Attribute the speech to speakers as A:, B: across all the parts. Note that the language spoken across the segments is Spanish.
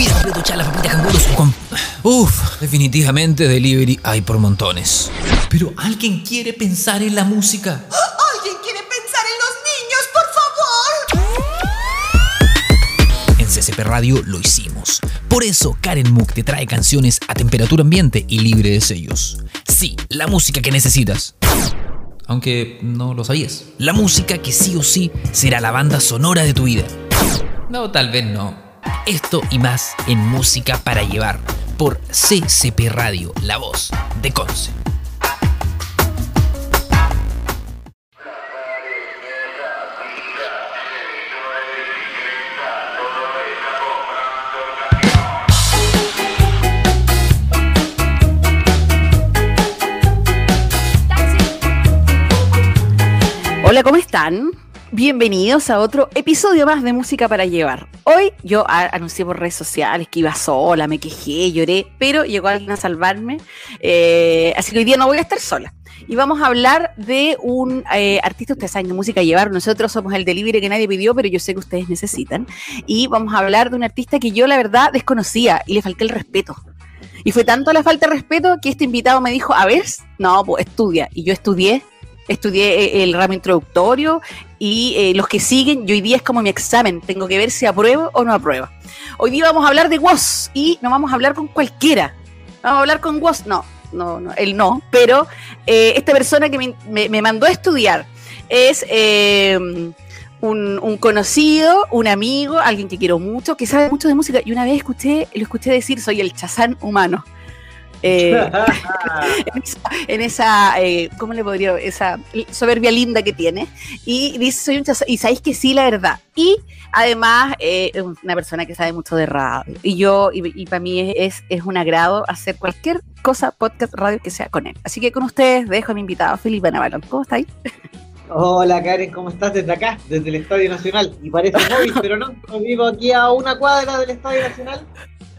A: comida, completo, chala, papita, canguros con... Uf, definitivamente delivery hay por montones. Pero alguien quiere pensar en la música.
B: ¿Alguien quiere pensar en los niños, por
A: favor? En CCP Radio lo hicimos. Por eso Karen Mook te trae canciones a temperatura ambiente y libre de sellos. Sí, la música que necesitas. Aunque no lo sabías. La música que sí o sí será la banda sonora de tu vida. No, tal vez no. Esto y más en Música para Llevar por CCP Radio, la voz de Conce.
C: Hola, ¿cómo están? Bienvenidos a otro episodio más de Música para Llevar. Hoy yo anuncié por redes sociales que iba sola, me quejé, lloré, pero llegó alguien a salvarme. Eh, así que hoy día no voy a estar sola. Y vamos a hablar de un eh, artista, ustedes saben que música llevar, nosotros somos el delivery que nadie pidió, pero yo sé que ustedes necesitan. Y vamos a hablar de un artista que yo la verdad desconocía y le falté el respeto. Y fue tanto la falta de respeto que este invitado me dijo, a ver, no, pues estudia. Y yo estudié estudié eh, el ramo introductorio y eh, los que siguen, yo hoy día es como mi examen, tengo que ver si apruebo o no apruebo. Hoy día vamos a hablar de WOS y no vamos a hablar con cualquiera. Vamos a hablar con WOS, no, no, no, él no, pero eh, esta persona que me, mandó a estudiar es un, conocido, un amigo, alguien que quiero mucho, que sabe mucho de música y una vez escuché, lo escuché decir, soy el chazán humano. Eh, en esa, eh, ¿cómo le podría? Esa soberbia linda que tiene. Y dice, soy un y sabéis que sí, la verdad. Y además, eh, una persona que sabe mucho de radio. Y yo, y, para mí es, es un agrado hacer cualquier cosa, podcast, radio, que sea con él. Así que con ustedes dejo a mi invitado, Felipe Navalón. ¿Cómo estáis?
D: Hola Karen, ¿cómo estás desde acá? Desde el Estadio Nacional. Y parece móvil, pero no, vivo aquí a una cuadra del Estadio Nacional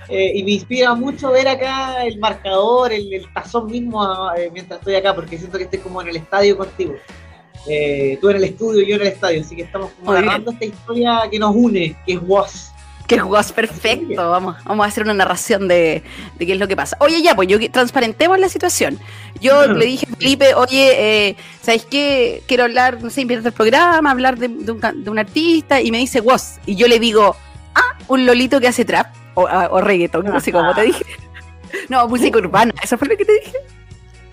D: eh, y me inspira mucho ver acá el marcador, el, tazón mismo eh, mientras estoy acá, porque siento que estoy como en el estadio contigo. Eh, tú en el estudio y yo en el estadio, así que estamos como narrando esta historia que nos une, que es WOS.
C: Que es WOS, perfecto. Vamos, vamos a hacer una narración de, qué es lo que pasa. Oye, ya, pues yo transparentemos la situación. Yo le dije a Felipe, oye, ¿sabes qué? Quiero hablar, no sé, invitar el programa, hablar de, un, de un artista, y me dice WOS. Y yo le digo, ah, un lolito que hace trap o, o reggaetón, no sé cómo te dije. No, música urbana, ¿eso fue lo que te dije?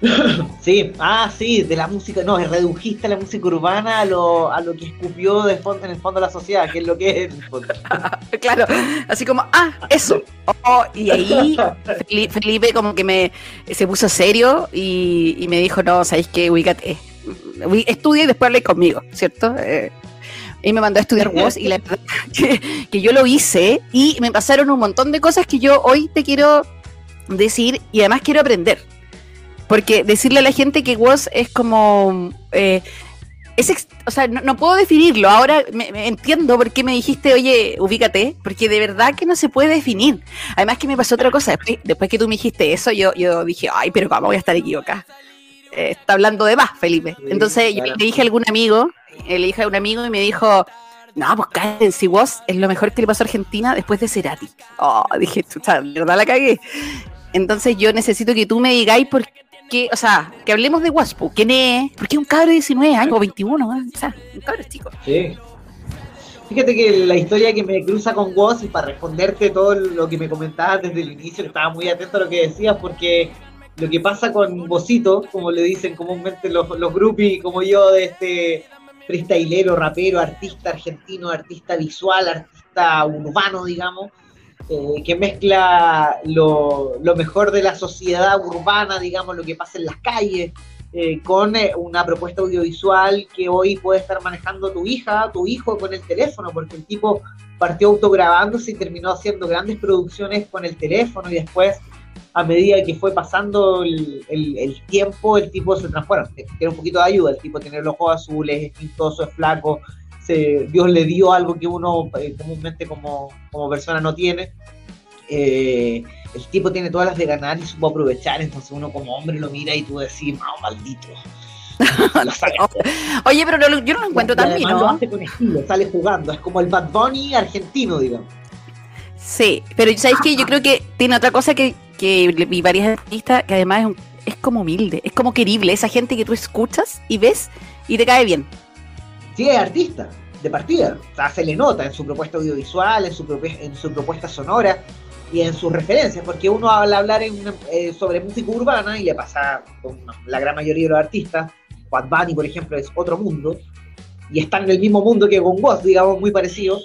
D: Sí, ah, sí, de la música, no, redujiste la música urbana a lo, a lo que escupió de fondo, en el fondo de la sociedad, que es lo que es.
C: claro, así como, ah, eso. Oh, y ahí Felipe como que me se puso serio y, me dijo, no, sabéis que ubícate, estudia y después hablé conmigo, ¿cierto? Eh, y me mandó a estudiar voz y la verdad que, yo lo hice y me pasaron un montón de cosas que yo hoy te quiero decir y además quiero aprender. Porque decirle a la gente que voz es como... Eh, es o sea, no, puedo definirlo. Ahora me, entiendo por qué me dijiste, oye, ubícate, porque de verdad que no se puede definir. Además que me pasó otra cosa. Después, que tú me dijiste eso, yo, yo dije, ay, pero ¿cómo voy a estar equivocada? Eh, está hablando de más, Felipe. Entonces yo le dije a algún amigo le dije a un amigo y me dijo, no, pues si vos es lo mejor que le pasó a Argentina después de Cerati. Oh, dije, chucha, verdad la cagué. Entonces yo necesito que tú me digáis por qué, o sea, que hablemos de Waspu, ¿quién es? Porque es un cabro de 19 años o 21, o sea, un cabro chico.
D: Sí. Fíjate que la historia que me cruza con vos y para responderte todo lo que me comentabas desde el inicio, estaba muy atento a lo que decías porque lo que pasa con Bocito, como le dicen comúnmente los, los groupies como yo de este freestylero, rapero, artista argentino, artista visual, artista urbano, digamos, eh, que mezcla lo, mejor de la sociedad urbana, digamos, lo que pasa en las calles, eh, con eh, una propuesta audiovisual que hoy puede estar manejando tu hija, tu hijo con el teléfono, porque el tipo partió autograbándose y terminó haciendo grandes producciones con el teléfono y después a medida que fue pasando el, tiempo, el tipo se transforma. Tiene un poquito de ayuda, el tipo tiene los ojos azules, es pintoso, es flaco, Dios le dio algo que uno eh, comúnmente como, persona no tiene. Eh, el tipo tiene todas las de ganar y supo aprovechar, entonces uno como hombre lo mira y tú decís, no, maldito.
C: Oye, pero yo no lo encuentro tan bien, ¿no?
D: Lo hace con estilo, sale jugando, es como el Bad Bunny argentino, digamos.
C: Sí, pero ¿sabes qué? Yo creo que tiene otra cosa que, que vi varias artistas que además es, un- es como humilde, es como querible, esa gente que tú escuchas y ves y te cae bien.
D: Sí, es artista, de partida. O sea, se le nota en su propuesta audiovisual, en su, en su propuesta sonora y en sus referencias, porque uno habla hablar en eh, sobre música urbana y le pasa con la gran mayoría de los artistas. Bad Bunny, por ejemplo, es otro mundo y están en el mismo mundo que con Woz, digamos, muy parecido.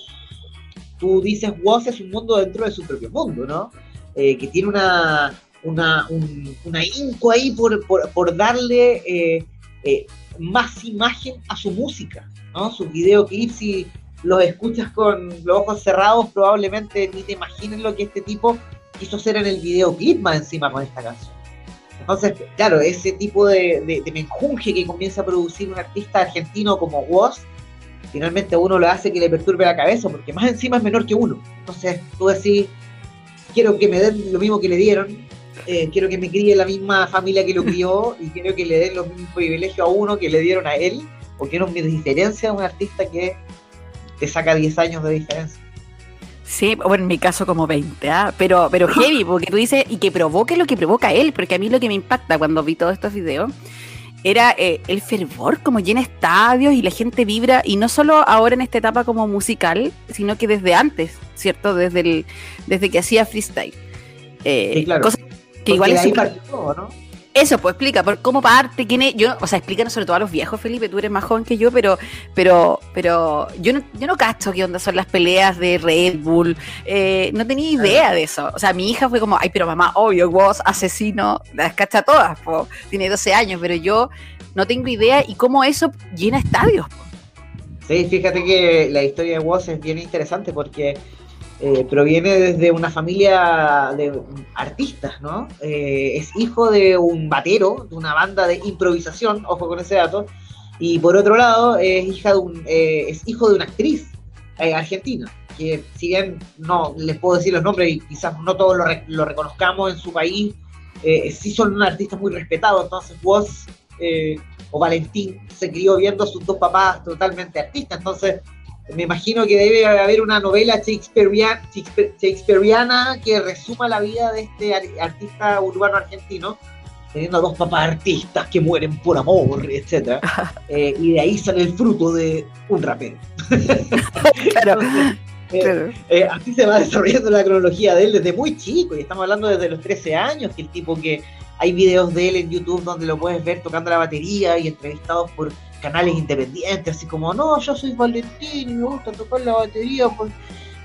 D: Tú dices Woz es un mundo dentro de su propio mundo, ¿no? Eh, que tiene una, una, un, una inco ahí por, por, por darle eh, eh, más imagen a su música, ¿no? Sus videoclips, si los escuchas con los ojos cerrados, probablemente ni te imagines lo que este tipo quiso hacer en el videoclip más encima con esta canción. Entonces, claro, ese tipo de, de, de menjunje que comienza a producir un artista argentino como Woz, finalmente a uno lo hace que le perturbe la cabeza, porque más encima es menor que uno. Entonces, tú decís, quiero que me den lo mismo que le dieron, eh, quiero que me críe la misma familia que lo crió y quiero que le den los mismos privilegios a uno que le dieron a él, porque no me diferencia de un artista que te saca 10 años de diferencia.
C: Sí, bueno, en mi caso como 20, ¿ah? pero, pero heavy, porque tú dices, y que provoque lo que provoca él, porque a mí lo que me impacta cuando vi todos estos videos era eh, el fervor, como llena estadios y la gente vibra, y no solo ahora en esta etapa como musical, sino que desde antes, ¿cierto? Desde, el, desde que hacía freestyle. Eh,
D: Sí, claro.
C: cosa que
D: Porque
C: igual es
D: partió ¿no?
C: Eso, pues explica, por cómo parte, quién es, yo, o sea, explícanos sobre todo a los viejos, Felipe, tú eres más joven que yo, pero, pero, pero yo no, yo no cacho qué onda son las peleas de Red Bull, eh, no tenía idea de eso, o sea, mi hija fue como, ay, pero mamá, obvio, vos, asesino, las cacha todas, po. tiene 12 años, pero yo no tengo idea y cómo eso llena estadios, po.
D: Sí, fíjate que la historia de Woz es bien interesante porque eh, proviene desde una familia de artistas, ¿no? Eh, es hijo de un batero, de una banda de improvisación, ojo con ese dato, y por otro lado es, hija de un, eh, es hijo de una actriz eh, argentina, que si bien no les puedo decir los nombres y quizás no todos lo, re- lo reconozcamos en su país, eh, sí son artistas muy respetados, entonces Woz eh, o Valentín se crió viendo a sus dos papás totalmente artistas, entonces me imagino que debe haber una novela shakespearean- shakespe- shakespeariana que resuma la vida de este ar- artista urbano argentino, teniendo a dos papás artistas que mueren por amor, etc. Eh, y de ahí sale el fruto de un rapero.
C: Claro,
D: eh,
C: claro.
D: eh, así se va desarrollando la cronología de él desde muy chico, y estamos hablando desde los 13 años, que el tipo que hay videos de él en YouTube donde lo puedes ver tocando la batería y entrevistados por canales independientes, así como, no, yo soy Valentín y me gusta tocar la batería. pues".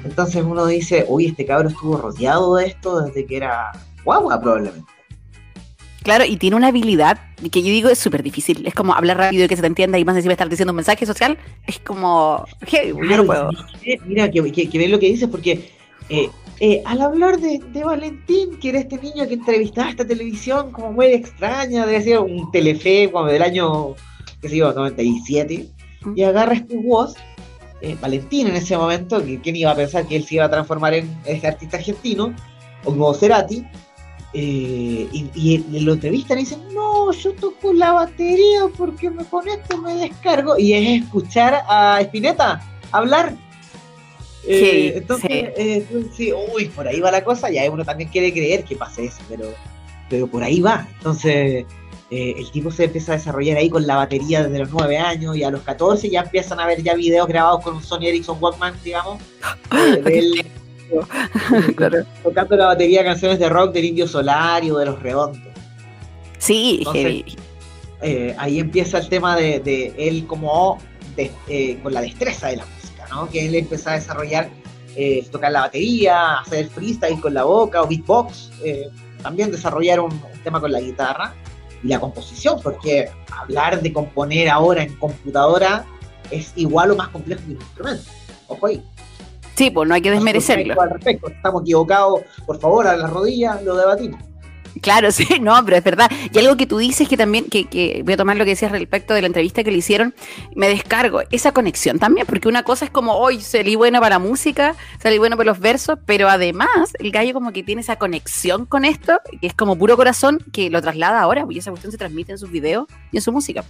D: Entonces uno dice, uy, este cabro estuvo rodeado de esto desde que era guagua probablemente.
C: Claro, y tiene una habilidad que yo digo es súper difícil. Es como hablar rápido y que se te entienda y más encima estar diciendo un mensaje social. Es como. hey, yo no puedo.
D: Mira, que, que, que ven lo que dices, porque eh, eh, al hablar de, de Valentín, que era este niño que entrevistaba esta televisión como muy extraña, debe ser un telefe como del año, qué sé yo, 97, y agarra este voz, eh, Valentín en ese momento, que quién iba a pensar que él se iba a transformar en este artista argentino, o como Cerati, eh, y, y lo entrevistan y dicen, no, yo toco la batería porque me, con esto me descargo. Y es escuchar a Spinetta hablar. Eh,
C: Sí,
D: entonces,
C: sí.
D: eh, dices, uy, por ahí va la cosa, ya uno también quiere creer que pase eso, pero, pero por ahí va. Entonces, eh, el tipo se empieza a desarrollar ahí con la batería desde los 9 años y a los 14 ya empiezan a ver ya videos grabados con un Sony Ericsson Walkman, digamos, de él
C: Claro.
D: tocando la batería de canciones de rock del Indio Solario, de los Redondos.
C: Sí,
D: Entonces. Eh, ahí empieza el tema de, de él como de- eh, con la destreza de la música, ¿no? Que él empieza a desarrollar, tocar la batería, hacer freestyle con la boca o beatbox, también desarrollar un, un tema con la guitarra y la composición, porque hablar de componer ahora en computadora es igual o más complejo que un instrumento. Ojo ahí.
C: Sí, pues no hay que desmerecerlo.
D: Al respecto, estamos equivocados, por favor, a las rodillas lo debatimos.
C: Claro, sí, no, pero es verdad. Y algo que tú dices que también, que, voy a tomar lo que decías respecto de la entrevista que le hicieron, me descargo esa conexión también, porque una cosa es como, hoy salí bueno para la música, salí bueno para los versos, pero además el gallo como que tiene esa conexión con esto, que es como puro corazón, que lo traslada ahora, y esa cuestión se transmite en sus videos y en su música.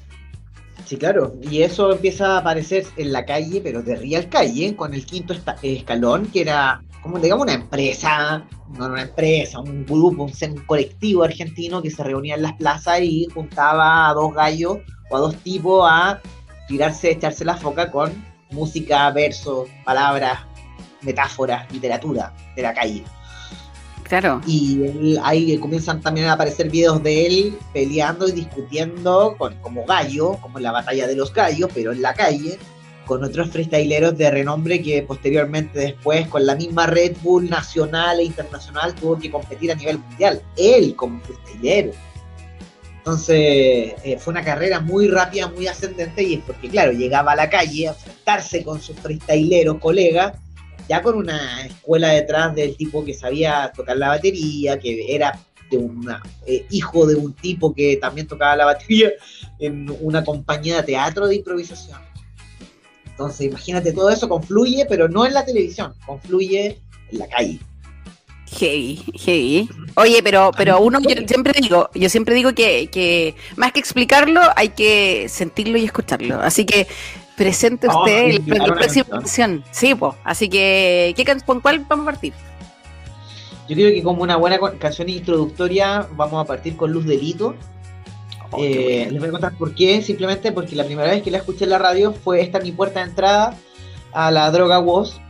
D: Sí, claro, y eso empieza a aparecer en la calle, pero de real calle, con el quinto escalón, que era como digamos una empresa, no una empresa, un grupo, un, un colectivo argentino que se reunía en las plazas y juntaba a dos gallos o a dos tipos a tirarse, echarse la foca con música, versos, palabras, metáforas, literatura de la calle.
C: Claro.
D: Y él- ahí comienzan también a aparecer videos de él peleando y discutiendo con, como gallo, como en la batalla de los gallos, pero en la calle, con otros freestyleros de renombre que posteriormente después con la misma Red Bull nacional e internacional tuvo que competir a nivel mundial. Él como freestylero. Entonces eh, fue una carrera muy rápida, muy ascendente y es porque, claro, llegaba a la calle a enfrentarse con sus freestyleros, colegas, ya con una escuela detrás del tipo que sabía tocar la batería, que era de una, eh, hijo de un tipo que también tocaba la batería en una compañía de teatro de improvisación. Entonces, imagínate, todo eso confluye, pero no en la televisión, confluye en la calle.
C: Heavy, heavy. Oye, pero, pero uno, yo siempre digo, yo siempre digo que, que más que explicarlo, hay que sentirlo y escucharlo. Así que presente
D: a
C: usted la próxima
D: canción.
C: Sí, pues. Así que, ¿qué can- ¿con cuál vamos a partir?
D: Yo creo que como una buena canción introductoria vamos a partir con Luz Delito.
C: Oh,
D: Eh, les voy a contar por qué, simplemente porque la primera vez que la escuché en la radio fue esta mi puerta de entrada a la droga Woz.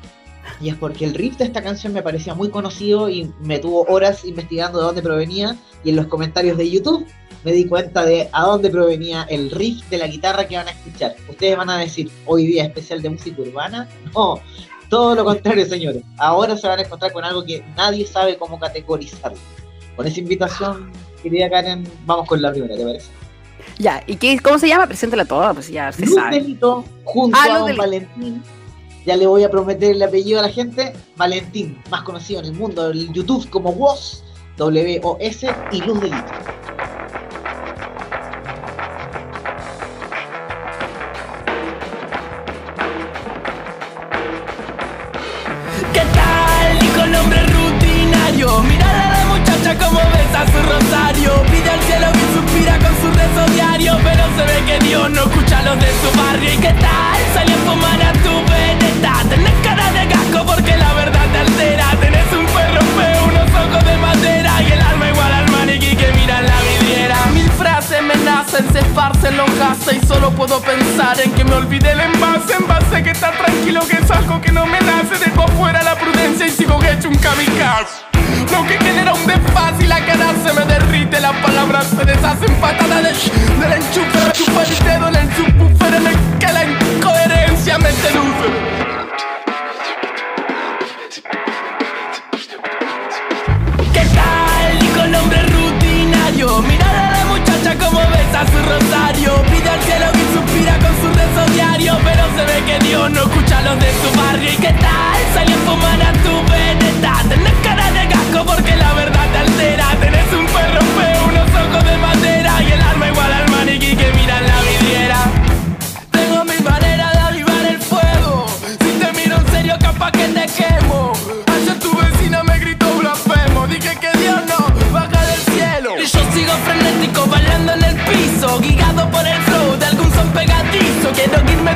D: Y es porque el riff de esta canción me parecía muy conocido y me tuvo horas investigando de dónde provenía. Y en los comentarios de YouTube me di cuenta de a dónde provenía el riff de la guitarra que van a escuchar. Ustedes van a decir, hoy día especial de música urbana. No, todo lo contrario, señores. Ahora se van a encontrar con algo que nadie sabe cómo categorizar. Con esa invitación, querida Karen, vamos con la primera, ¿te parece?
C: Ya, ¿y qué, cómo se llama? Preséntala toda, pues ya se
D: Luz
C: sabe.
D: Delito junto
C: Ah,
D: a
C: Luz
D: don
C: Delito.
D: Valentín. Ya le voy a prometer el apellido a la gente. Valentín, más conocido en el mundo del YouTube como Woz, W-O-S y Luz Delito.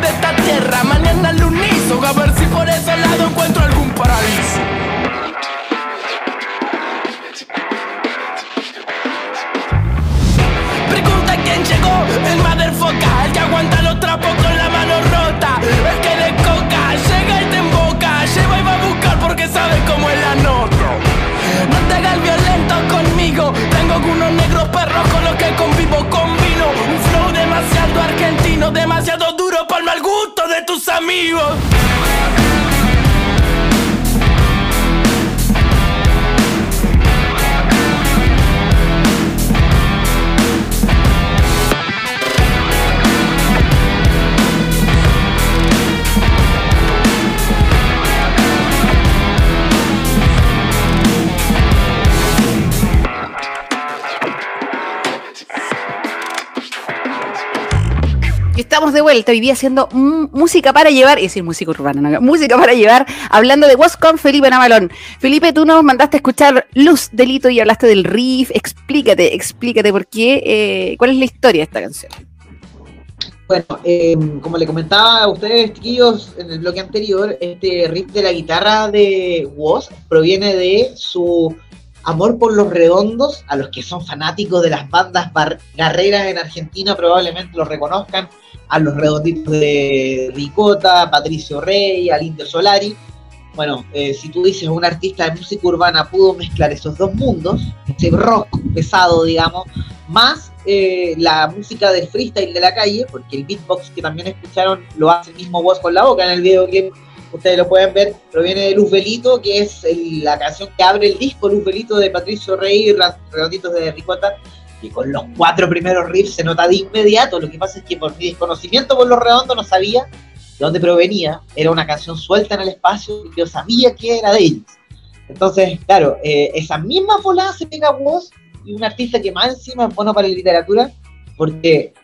E: De esta tierra, mañana al unizo. A ver si por ese lado encuentro algún paraíso. Pregunta quién llegó, el motherfucker El que aguanta los trapos con la mano rota El que le coca, llega y te emboca Lleva y va a buscar porque sabe cómo es la nota No te hagas violento conmigo Tengo unos negros perros con los que convivo Combino un flow demasiado argentino Demasiado de tus
C: De vuelta hoy haciendo música para llevar, es decir, música urbana, no, música para llevar, hablando de What's con Felipe Navalón. Felipe, tú nos mandaste a escuchar Luz Delito y hablaste del riff. Explícate, explícate por qué, eh, cuál es la historia de esta canción.
D: Bueno, eh, como le comentaba a ustedes, chiquillos, en el bloque anterior, este riff de la guitarra de Woz proviene de su amor por los redondos, a los que son fanáticos de las bandas bar- guerreras en Argentina probablemente lo reconozcan, a los redonditos de Ricota, Patricio Rey, al Indio Solari. Bueno, eh, si tú dices un artista de música urbana pudo mezclar esos dos mundos, ese rock pesado, digamos, más eh, la música del freestyle de la calle, porque el beatbox que también escucharon lo hace el mismo voz con la boca en el video que ustedes lo pueden ver, proviene de Luz que es la canción que abre el disco Luz de Patricio Rey y Redonditos de Ricota, y con los cuatro primeros riffs se nota de inmediato, lo que pasa es que por mi desconocimiento por los redondos no sabía de dónde provenía, era una canción suelta en el espacio y yo sabía que era de ellos. Entonces, claro, eh, esa misma volada se pega a voz y un artista que más encima es bueno para la literatura, porque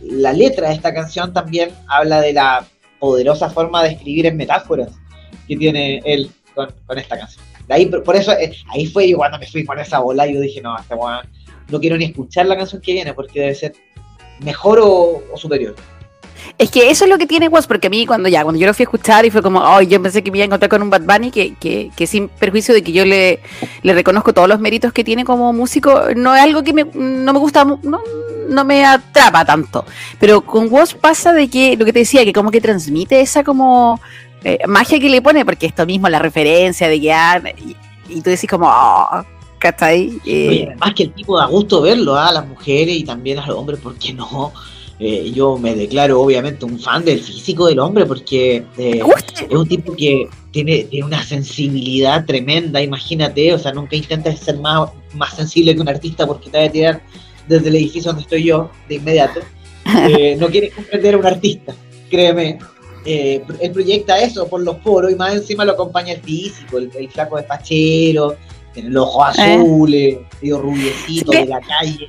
D: la letra de esta canción también habla de la poderosa forma de escribir en metáforas que tiene él con, esta canción. De ahí, por eso, eh, ahí fue yo cuando me fui con esa bola, yo dije, no, este weón, no quiero ni escuchar la canción que viene porque debe ser mejor o superior.
C: Es que eso es lo que tiene Woz, porque a mí cuando ya, cuando yo lo fui a escuchar y fue como, ay, yo pensé que me iba a encontrar con un Bad Bunny que, que, que sin perjuicio de que yo le, le reconozco todos los méritos que tiene como músico, no es algo que me, no me gusta, no, no me atrapa tanto. Pero con Woz pasa de que, lo que te decía, que como que transmite esa como eh, magia que le pone, porque esto mismo, la referencia de que, ah, y, y tú decís como, oh, ¿cachai? Eh,
D: Oye, además que el tipo da gusto verlo ¿ah? a las mujeres y también a los hombres, ¿por qué no? Eh, yo me declaro obviamente un fan del físico del hombre porque eh, es un tipo que tiene, tiene una sensibilidad tremenda, imagínate, o sea, nunca intentes ser más, más sensible que un artista porque te va a tirar desde el edificio donde estoy yo de inmediato. Eh, no quieres comprender a un artista, créeme. Él proyecta eso por los poros y más encima lo acompaña el físico, el, el flaco despachero, tiene los ojos azules, medio rubiecito
C: Sí.
D: de la calle.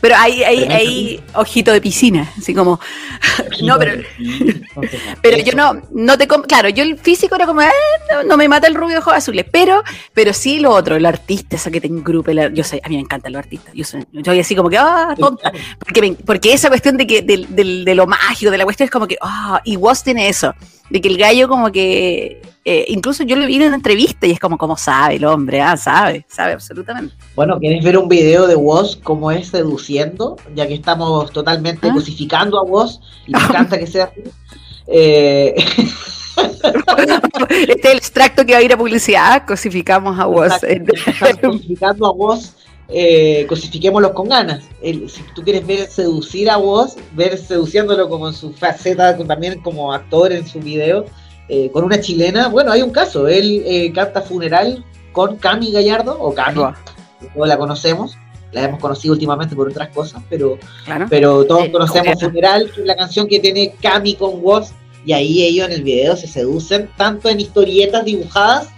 C: Pero
D: Tremendo.
C: hay ojito de piscina, así como, No, pero- Pero yo no, no te claro, yo el físico era como, "Ah, no, no me mata el rubio de ojos azules, pero, pero sí lo otro, el artista, esa que te engrupe, la- yo sé, a mí me encantan los artistas, yo soy, yo soy así como que, ah, tonta, porque, me- porque esa cuestión de que, del- del- de, lo mágico, de la cuestión es como que, ah, y Woz tiene eso, de que el gallo como que, eh, incluso yo le vi en una entrevista y es como, como sabe el hombre, ah, sabe, sabe absolutamente.
D: Bueno, ¿quieres ver un video de Woz cómo es seduciendo? Ya que estamos totalmente
C: Ah.
D: cosificando a Woz y me encanta que sea así. Eh,
C: Este es el extracto que va a ir a publicidad, cosificamos a Woz.
D: estamos cosificando a Woz, eh, cosifiquémoslos con ganas. El- si tú quieres ver seducir a Woz, ver seduciéndolo como en su faceta, también como actor en su video, eh, con una chilena, bueno, hay un caso, él eh, canta Funeral con Cami Gallardo, o Cami, todos la conocemos, la hemos conocido últimamente por otras cosas, pero
C: Claro.
D: pero todos conocemos. Funeral, que es la canción que tiene Cami con Woz, y ahí ellos en el video se seducen tanto en historietas dibujadas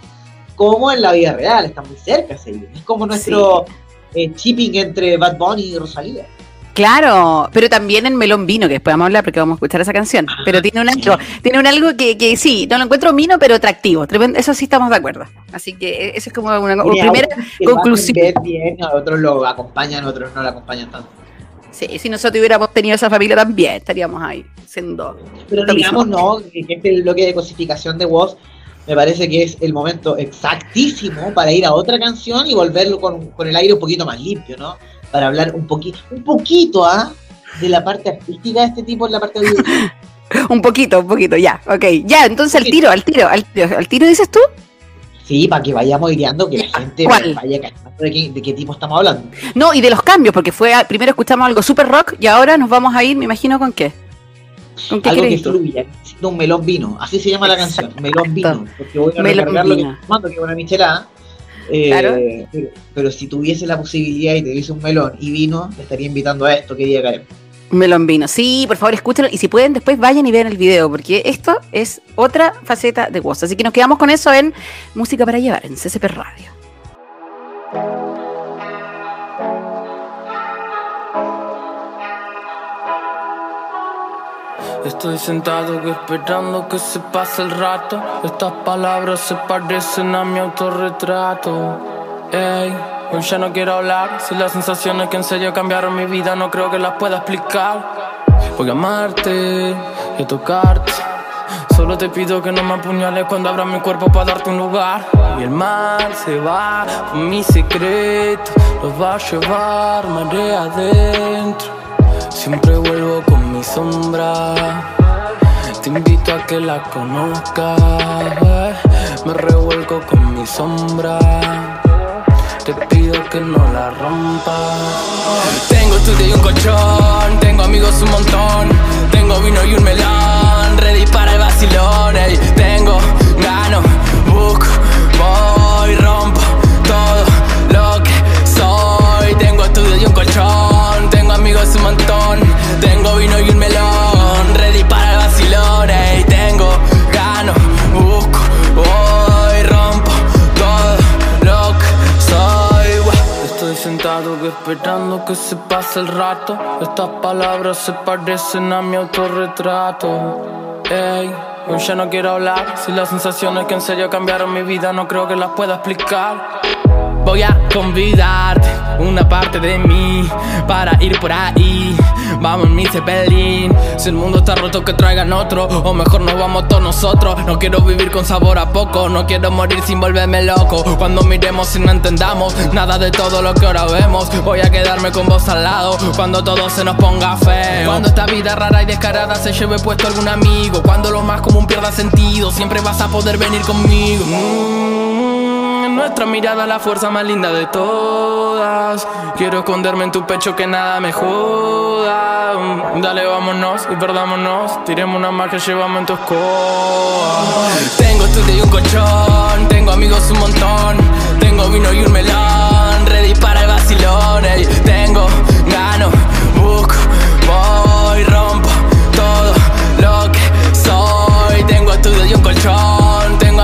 D: como en la vida real, están muy cerca, es como nuestro eh, chipping entre Bad Bunny y Rosalía.
C: Claro, pero también en Melón Vino, que después vamos a hablar porque vamos a escuchar esa canción. Pero tiene un algo, tiene un algo que, que sí, no lo encuentro vino, pero atractivo. Eso sí estamos de acuerdo. Así que eh, eso es como una primera conclusión.
D: bien, a otros lo acompañan, a otros no lo acompañan tanto.
C: Sí, si nosotros hubiéramos tenido esa familia también, estaríamos ahí siendo.
D: Pero digamos,
C: mismo.
D: no, que este bloque de cosificación de Woz me parece que es el momento exactísimo para ir a otra canción y volverlo con, con el aire un poquito más limpio, ¿no? Para hablar un poquito, un poquito, ¿ah? De la parte artística de este tipo en la parte audiovisual.
C: Un poquito, un poquito, ya, ok. Ya, entonces al tiro, al tiro, al tiro, al tiro dices tú.
D: Sí, para que vayamos ideando que la gente
C: ¿Cuál?
D: vaya cachando de qué, de qué tipo estamos hablando.
C: No, y de los cambios, porque fue primero escuchamos algo super rock y ahora nos vamos a ir, me imagino, con qué. ¿Con qué
D: Algo que fluya, necesito un melón vino, así se llama la canción, melón vino, porque voy a
C: Melón
D: recargar lo que tomando, que es una michelada. Eh,
C: Claro.
D: pero, pero si tuviese la posibilidad y te dice un melón y vino, te estaría invitando a esto, querida Karen.
C: Melón vino. Sí, por favor, escúchenlo. Y si pueden, después vayan y vean el video, porque esto es otra faceta de Woz. Así que nos quedamos con eso en Música para Llevar, en CCP Radio.
E: Estoy sentado esperando que se pase el rato. Estas palabras se parecen a mi autorretrato. Ey, hoy ya no quiero hablar. Si las sensaciones que en serio cambiaron mi vida no creo que las pueda explicar. Voy a amarte y a tocarte. Solo te pido que no me apuñales cuando abra mi cuerpo para darte un lugar. Y el mar se va con mi secreto, lo va a llevar marea adentro. Siempre vuelvo con mi sombra. Te invito a que la conozcas. Me revuelco con mi sombra. Te pido que no la rompas. Tengo estudio y un colchón. Tengo amigos un montón. Tengo vino y un melón. Ready para el vacilón. Que se pase el rato. Estas palabras se parecen a mi autorretrato. Ey, hoy ya no quiero hablar. Si las sensaciones que en serio cambiaron mi vida no creo que las pueda explicar. Voy a convidarte una parte de mí para ir por ahí. Vamos en mi cepelín. Si el mundo está roto, que traigan otro. O mejor nos vamos todos nosotros. No quiero vivir con sabor a poco. No quiero morir sin volverme loco. Cuando miremos y no entendamos nada de todo lo que ahora vemos. Voy a quedarme con vos al lado. Cuando todo se nos ponga feo. Cuando esta vida rara y descarada se lleve puesto algún amigo. Cuando lo más común pierda sentido. Siempre vas a poder venir conmigo. Nuestra mirada la fuerza más linda de todas. Quiero esconderme en tu pecho que nada me joda. Mm, Dale, vámonos y perdámonos. Tiremos una más que llevamos en tu escoba. Tengo estudio y un colchón. Tengo amigos un montón. Tengo vino y un melón. Ready para el vacilón. Tengo, gano, busco, voy, rompo todo lo que soy. Tengo estudio y un colchón.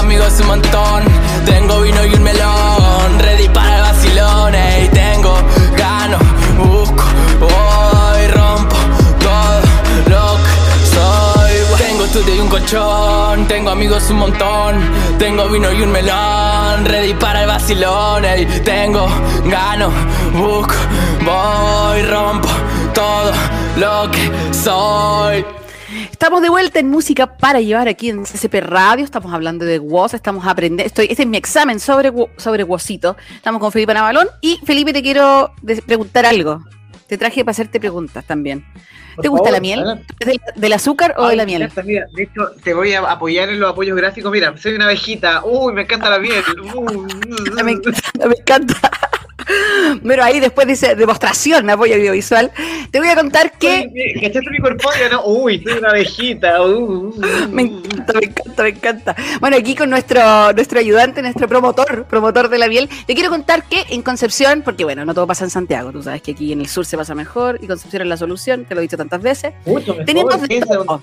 E: Tengo amigos un montón. Tengo vino y un melón. Ready para el vacilón. ey. Tengo, gano, busco, voy, rompo todo lo que soy. Tengo estudio y un colchón. Tengo amigos un montón. Tengo vino y un melón. Ready para el vacilón. ey. Tengo, gano, busco, voy, rompo todo lo que soy.
C: Estamos de vuelta en música para llevar aquí en CCP Radio. Estamos hablando de WOS, estamos aprendiendo. Estoy, este es mi examen sobre, sobre WOSito. Estamos con Felipe Navalón. Y Felipe, te quiero preguntar algo. Te traje para hacerte preguntas también. ¿Te gusta
D: favor,
C: la miel?
D: adelante.
C: ¿Es del, del azúcar o de la miel?
D: encanta, mira, de hecho, te voy a apoyar en los apoyos gráficos. Mira, soy una abejita. Uy, me encanta la miel. Uy.
C: Me encanta, me encanta. Pero ahí después dice demostración, apoyo audiovisual. Te voy a contar que
D: ¿Cachaste mi cuerpo? no? Uy, soy una abejita. Uh, uh,
C: Me encanta, me encanta, me encanta. Bueno, aquí con nuestro, nuestro ayudante, nuestro promotor, promotor de la miel, te quiero contar que en Concepción, porque bueno, no todo pasa en Santiago, tú sabes que aquí en el sur se pasa mejor y Concepción es la solución, te lo he dicho tantas veces.
D: Mucho mejor.
C: Tenemos de
D: ¿qué es
C: todo.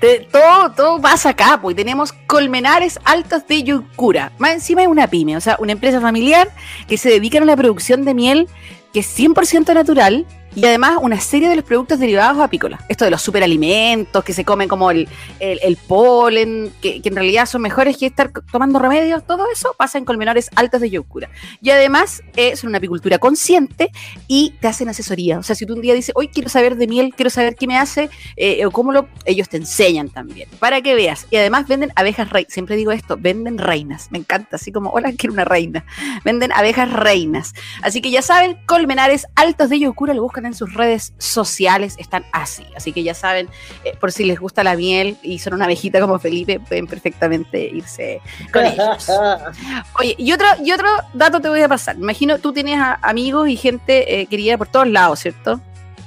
C: Te- todo, todo pasa acá, pues y tenemos colmenares altos de Yucura. Más encima es una pyme, o sea, una empresa familiar que se dedica a la producción de miel que es 100% natural y además una serie de los productos derivados apícolas. Esto de los superalimentos que se comen como el, el- polen, que, en realidad son mejores que estar tomando remedios, todo eso pasa en colmenares altos de Yucura. Y además es una apicultura consciente y te hacen asesoría. O sea, si tú un día dices, hoy quiero saber de miel, quiero saber qué me hace, eh, o cómo lo, ellos te enseñan también, para que veas. Y además venden abejas reinas, siempre digo esto, venden reinas, me encanta, así como, hola, quiero una reina. Venden abejas reinas. Así que ya saben, Colmenares Altos de Yocura lo buscan en sus redes sociales, están así. Así que ya saben, eh, por si les gusta la miel y son una abejita como Felipe, pueden perfectamente irse con ellos. Oye, y otro, y otro dato te voy a pasar. Me Imagino, tú tienes a- amigos y gente eh, querida por todos lados, ¿cierto?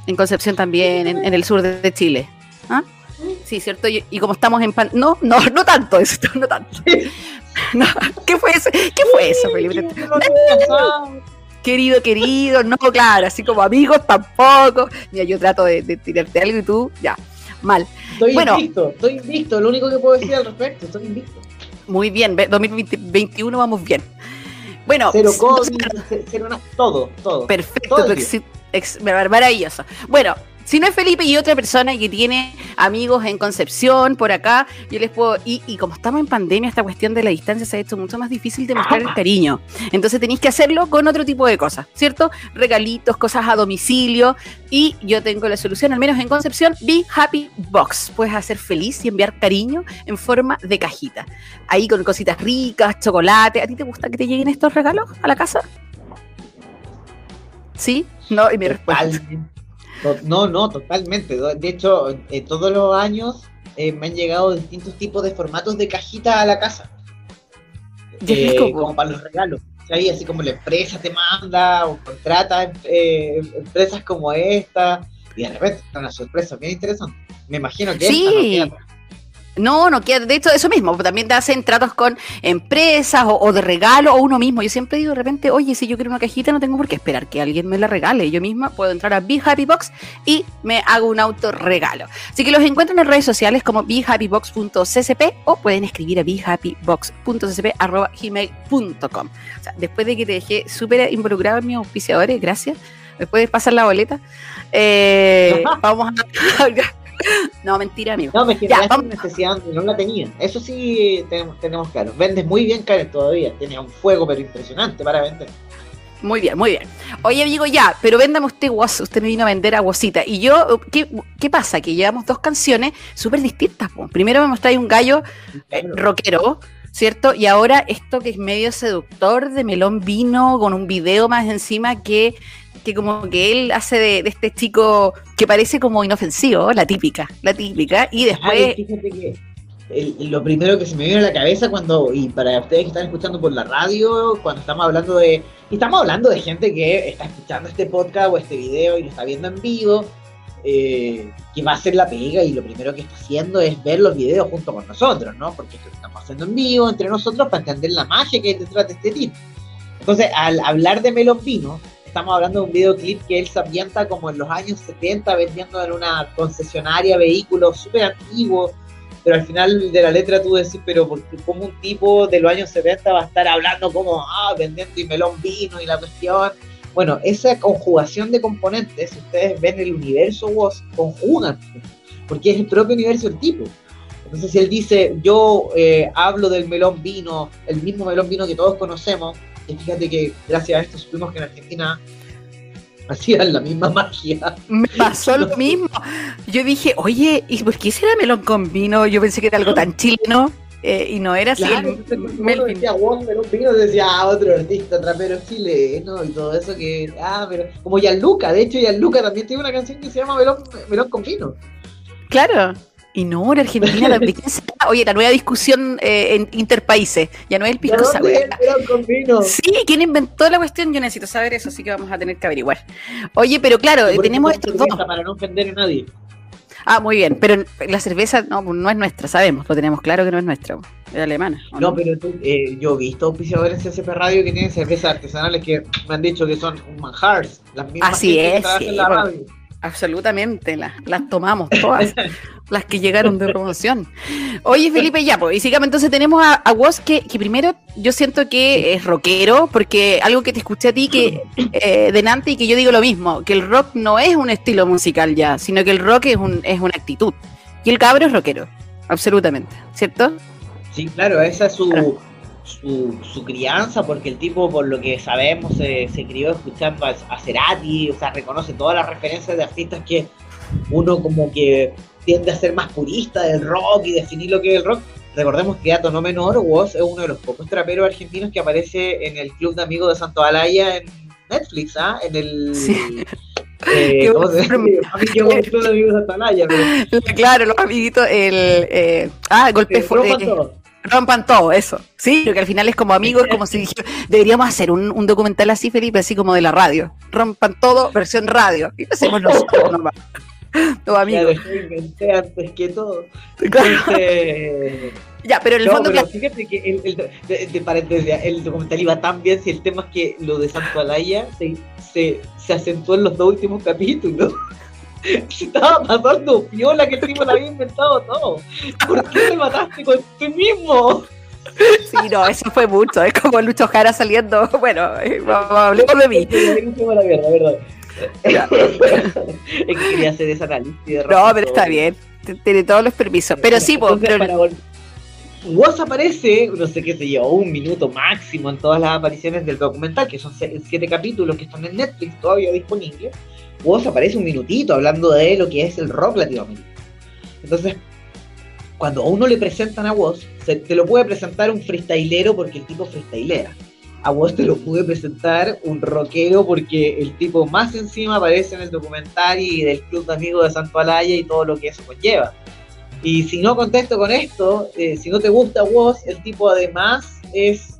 C: En Concepción también, en, en el sur de, Chile. ¿Ah? Sí, ¿cierto? Y, y como estamos en pan... No, no, no tanto eso, no tanto. No, ¿Qué fue eso? ¿Qué fue eso, Felipe? Querido, querido, no, claro, así como amigos tampoco. Mira, yo trato de, de tirarte algo y tú, ya, mal.
D: Estoy
C: Bueno.
D: invicto, estoy invicto. Lo único que puedo decir al respecto, estoy invicto.
C: Muy bien, ve- 2021 vamos bien. Bueno,
D: Cero COVID, cero todo, todo.
C: Perfecto,
D: Todo
C: ex- maravilloso. Bueno, Si no es Felipe y otra persona que tiene amigos en Concepción, por acá, yo les puedo. Y, y como estamos en pandemia, esta cuestión de la distancia se ha hecho mucho más difícil de mostrar el cariño. Entonces tenéis que hacerlo con otro tipo de cosas, ¿cierto? Regalitos, cosas a domicilio. Y yo tengo la solución, al menos en Concepción, Be Happy Box. Puedes hacer feliz y enviar cariño en forma de cajita. Ahí con cositas ricas, chocolate. ¿A ti te gusta que te lleguen estos regalos a la casa? ¿Sí? No, y mi respuesta.
D: No, no, totalmente. De hecho, eh, todos los años eh, me han llegado distintos tipos de formatos de cajita a la casa. Eh, como para los regalos. ¿sí? Así como la empresa te manda o contrata eh, empresas como esta. Y de repente una sorpresa bien interesante. Me imagino que
C: Sí.
D: esta no.
C: No, no queda, de hecho, eso mismo, también te hacen tratos con empresas o, o de regalo o uno mismo. Yo siempre digo de repente, oye, si yo quiero una cajita, no tengo por qué esperar que alguien me la regale. Yo misma puedo entrar a Be Happy Box y me hago un autorregalo. Así que los encuentran en redes sociales como behappybox.ccp o pueden escribir a behappybox.ccp.gmail.com. O sea, después de que te dejé súper involucrado en mis auspiciadores, gracias. Después de pasar la boleta, eh, vamos a. no, mentira, amigo.
D: No, me
C: Ya,
D: generaste
C: vamos.
D: necesidad, no la tenía. Eso sí tenemos, tenemos claro. Vendes muy bien, Karen, todavía. Tiene un fuego, pero impresionante para vender.
C: Muy bien, muy bien. Oye, amigo, ya, pero véndame usted guas, usted me vino a vender a guasita. Y yo, ¿qué, qué pasa? Que llevamos dos canciones súper distintas. po. Primero me mostráis un gallo eh, rockero, ¿cierto? Y ahora esto que es medio seductor de melón vino, con un video más encima que, que como que él hace de, de este chico que parece como inofensivo, la típica, la típica. Y después,
D: Ay, fíjate que el- lo primero que se me vino a la cabeza cuando, y para ustedes que están escuchando por la radio, cuando estamos hablando de, y estamos hablando de gente que está escuchando este podcast o este video y lo está viendo en vivo, eh, que va a hacer la pega y lo primero que está haciendo es ver los videos junto con nosotros, ¿no? Porque esto lo estamos haciendo en vivo entre nosotros para entender la magia que hay detrás de este tipo. Entonces, al hablar de Melon Vino, estamos hablando de un videoclip que él se ambienta como en los años 70 vendiendo en una concesionaria vehículos súper antiguos, pero al final de la letra tú decís, pero ¿por qué- ¿cómo un tipo de los años 70 va a estar hablando como, ah, vendiendo y melón vino y la cuestión? Bueno, esa conjugación de componentes, si ustedes ven el universo Woz, conjugan, porque es el propio universo del tipo. Entonces, si él dice, yo eh, hablo del melón vino, el mismo melón vino que todos conocemos, y fíjate que gracias a esto supimos que en Argentina hacían la misma magia.
C: me pasó lo mismo. Yo dije, oye, ¿y por qué será melón con vino? Yo pensé que era algo tan chileno. eh, y no era así.
D: Claro,
C: el
D: cuando uno
C: Melvin.
D: decía Woz, melón vino, decía, ah, otro artista, trapero chileno y todo eso que, ah, pero como Gianluca, de hecho Gianluca también tiene una canción que se llama Melón, melón con vino.
C: Claro. Y no, era Argentina. la- ¿de quién será? Oye, la nueva discusión eh, en interpaíses. Ya no es el
D: ¿De
C: pisco sour. Sí, ¿quién inventó la cuestión? Yo necesito saber eso, así que vamos a tener que averiguar. Oye, pero claro, tenemos estos dos.
D: Para no ofender a nadie.
C: Ah, muy bien, pero la cerveza no, no es nuestra, sabemos, lo tenemos claro que no es nuestra, es alemana. ¿o
D: No, pero tú, eh, yo he visto auspiciadores en CCP Radio que tienen cervezas artesanales que me han dicho que son un manjar. Las mismas
C: Así
D: que
C: es,
D: trabaja
C: sí,
D: en la
C: bueno. Absolutamente, las, las tomamos todas, las que llegaron de promoción. Oye, Felipe, ya, pues, y sigamos, entonces tenemos a, a Woz que, que primero yo siento que es rockero, porque algo que te escuché a ti que eh, de Nante y que yo digo lo mismo, que el rock no es un estilo musical ya, sino que el rock es, un, es una actitud. Y el cabro es rockero, absolutamente, ¿cierto?
D: Sí, claro, esa es su,
C: Claro.
D: Su, su crianza, porque el tipo, por lo que sabemos, se, se crió escuchando a, a Cerati, o sea, reconoce todas las referencias de artistas que uno como que tiende a ser más purista del rock y definir lo que es el rock. Recordemos que Dato No Menor, Woz, es uno de los pocos traperos argentinos que aparece en el Club de Amigos de Santo Alaya en Netflix, ¿ah? En el...
C: Sí.
D: eh,
C: Qué
D: ¿cómo se llama?
C: bueno.
D: A mí qué bueno el Club de Amigos de Santo Alaya, pero...
C: Claro, los amiguitos, el... eh, ah, golpe fuerte. Rompan todo, eso. Sí, porque al final es como amigos, como si dijera, deberíamos hacer un, un documental así, Felipe, así como de la radio. Rompan todo, versión radio. Y lo hacemos nosotros nomás. Los
D: Claro,
C: amigos.
D: yo inventé antes que todo.
C: Claro.
D: Entonces,
C: Ya, pero en el
D: no,
C: fondo,
D: pero
C: claro,
D: fíjate que el, el, de, de paréntesis, el documental iba tan bien si el tema es que lo de Santo Alaya se, se, se acentuó en los dos últimos capítulos. Se estaba pasando piola que el tipo le había inventado todo. ¿Por qué te mataste con ti mismo?
C: sí, no, eso fue mucho. Es como Lucho Jara saliendo. Bueno, eh, hablemos de mí.
D: La es que quería hacer esa análisis. de
C: No, pero está bien. Tiene todos los permisos. Pero sí,
D: vol- Woz aparece, no sé qué se llevó, un minuto máximo en todas las apariciones del documental, que son siete capítulos que están en Netflix todavía disponibles. Woz aparece un minutito hablando de lo que es el rock latinoamericano. Entonces, cuando a uno le presentan a Woz, se, te lo puede presentar un freestylero porque el tipo freestylera. A Woz te lo puede presentar un rockero porque el tipo más encima aparece en el documental y del Club de Amigos de Santo Alaya y todo lo que eso conlleva. Y si no contesto con esto, eh, si no te gusta Woz, el tipo además es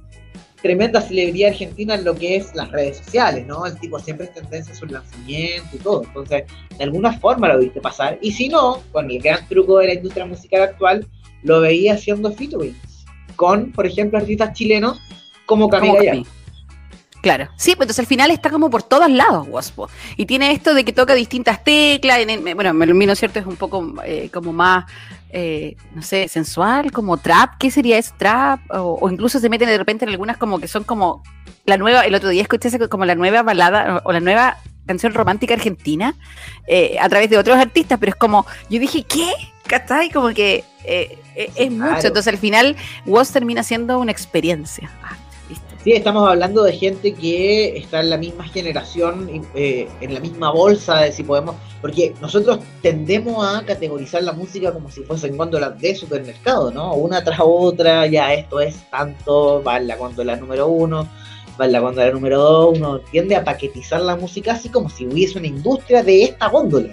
D: tremenda celebridad argentina en lo que es las redes sociales, ¿no? El tipo siempre es tendencia a su lanzamiento y todo. Entonces, de alguna forma lo viste pasar. Y si no, con el gran truco de la industria musical actual, lo veía haciendo featurings con, por ejemplo, artistas chilenos como Camila Gallardo.
C: Claro, sí, pues entonces al final está como por todos lados Waspo. Y tiene esto de que toca distintas teclas. en el- bueno, ¿cierto? Es un poco eh, como más, eh, no sé, sensual, como trap. ¿Qué sería eso? Trap. O, o incluso se meten de repente en algunas como que son como la nueva. El otro día escuché como la nueva balada o, o la nueva canción romántica argentina eh, a través de otros artistas. Pero es como, yo dije, ¿qué? ¿Cachai? Como que eh, es mucho. Entonces al final, Was termina siendo una experiencia. Ah.
D: Sí, estamos hablando de gente que está en la misma generación, eh, en la misma bolsa, de si podemos, porque nosotros tendemos a categorizar la música como si fuesen góndolas de supermercado, ¿no? Una tras otra, ya esto es tanto, va en la góndola número uno, va en la góndola número dos, uno tiende a paquetizar la música así como si hubiese una industria de esta góndola.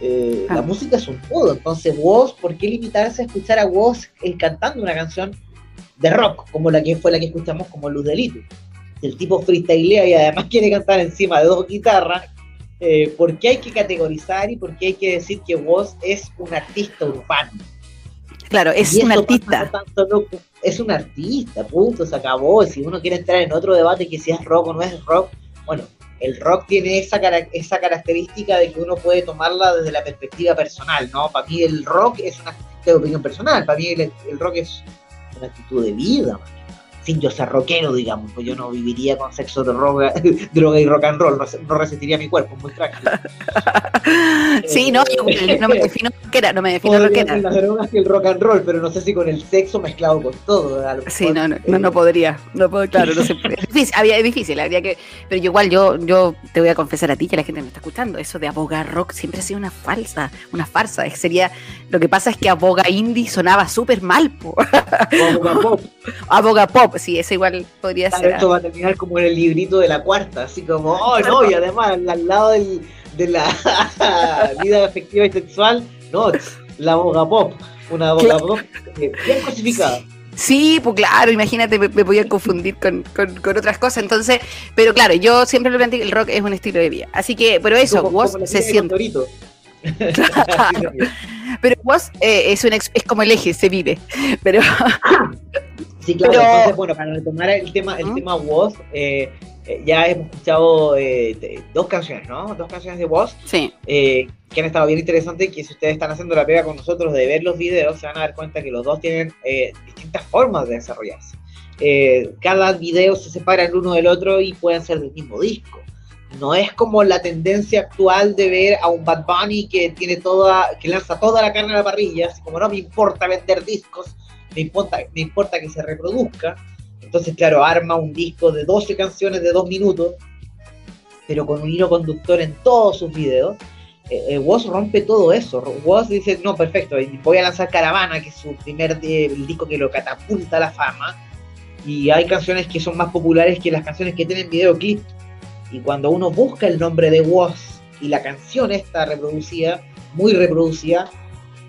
D: Eh,
C: Ah.
D: La música es un todo, entonces vos, ¿por qué limitarse a escuchar a vos eh, cantando una canción de rock, como la que fue la que escuchamos como Luz Delito? El tipo freestylea y además quiere cantar encima de dos guitarras. Eh, ¿Por qué hay que categorizar y por qué hay que decir que vos es un artista urbano?
C: Claro, es un artista.
D: tanto. Es un artista, punto, se acabó. Si uno quiere entrar en otro debate que si es rock o no es rock, bueno, el rock tiene esa, cara- esa característica de que uno puede tomarla desde la perspectiva personal, ¿no? Para mí el rock es una de opinión personal, para mí el, el rock es actitud de vida. Sin yo ser rockero, digamos, pues yo no viviría con sexo, droga, droga y rock and roll, no, no resistiría mi cuerpo, muy frágil.
C: Sí, no, yo no me defino rockera, no me defino rockera.
D: las drogas y el rock and roll, pero no sé si con el sexo mezclado con todo.
C: Sí, no, no, no,
D: eh,
C: no podría, no puedo, claro, no puede. Es difícil, había, es difícil, habría que, pero yo igual, yo, yo te voy a confesar a ti que la gente me está escuchando, eso de aboga rock siempre ha sido una falsa, una farsa, sería, lo que pasa es que aboga indie sonaba súper mal, po.
D: Aboga pop.
C: aboga pop, sí, eso igual podría
D: Claro,
C: ser.
D: esto va a terminar como en el librito de la cuarta, así como, oh no, y además al lado del- de la vida afectiva y sexual, no, la boga pop, una boga
C: Claro.
D: pop eh, bien cosificada.
C: Sí, pues claro, imagínate, me, me podía confundir con, con- con otras cosas. Entonces, pero claro, yo siempre lo planteé que el rock es un estilo de vida. Así que, pero eso,
D: como,
C: vos
D: como
C: se siente. Claro. Pero vos eh, es, un ex- es como el eje, se vive. Pero
D: Sí, claro.
C: Pero-
D: Entonces, bueno, para retomar el tema, el
C: ¿Mm?
D: tema Woz, eh, eh, ya hemos escuchado eh, dos canciones, ¿no? Dos canciones de Woz
C: sí,
D: eh, que han estado bien interesantes, que si ustedes están haciendo la pega con nosotros de ver los videos, se van a dar cuenta que los dos tienen eh, distintas formas de desarrollarse. Cada video se separa el uno del otro y pueden ser del mismo disco. No es como la tendencia actual de ver a un Bad Bunny que tiene toda, que lanza toda la carne a la parrilla, así como no me importa vender discos, me importa, me importa que se reproduzca. Entonces, claro, arma un disco de 12 canciones de 2 minutos, pero con un hilo conductor en todos sus videos eh, eh, rompe todo eso. Woz dice, no, perfecto, voy a lanzar Caravana, que es su primer eh, disco que lo catapulta a la fama. Y hay canciones que son más populares que las canciones que tienen videoclip. Y cuando uno busca el nombre de Woz y la canción está reproducida, muy reproducida,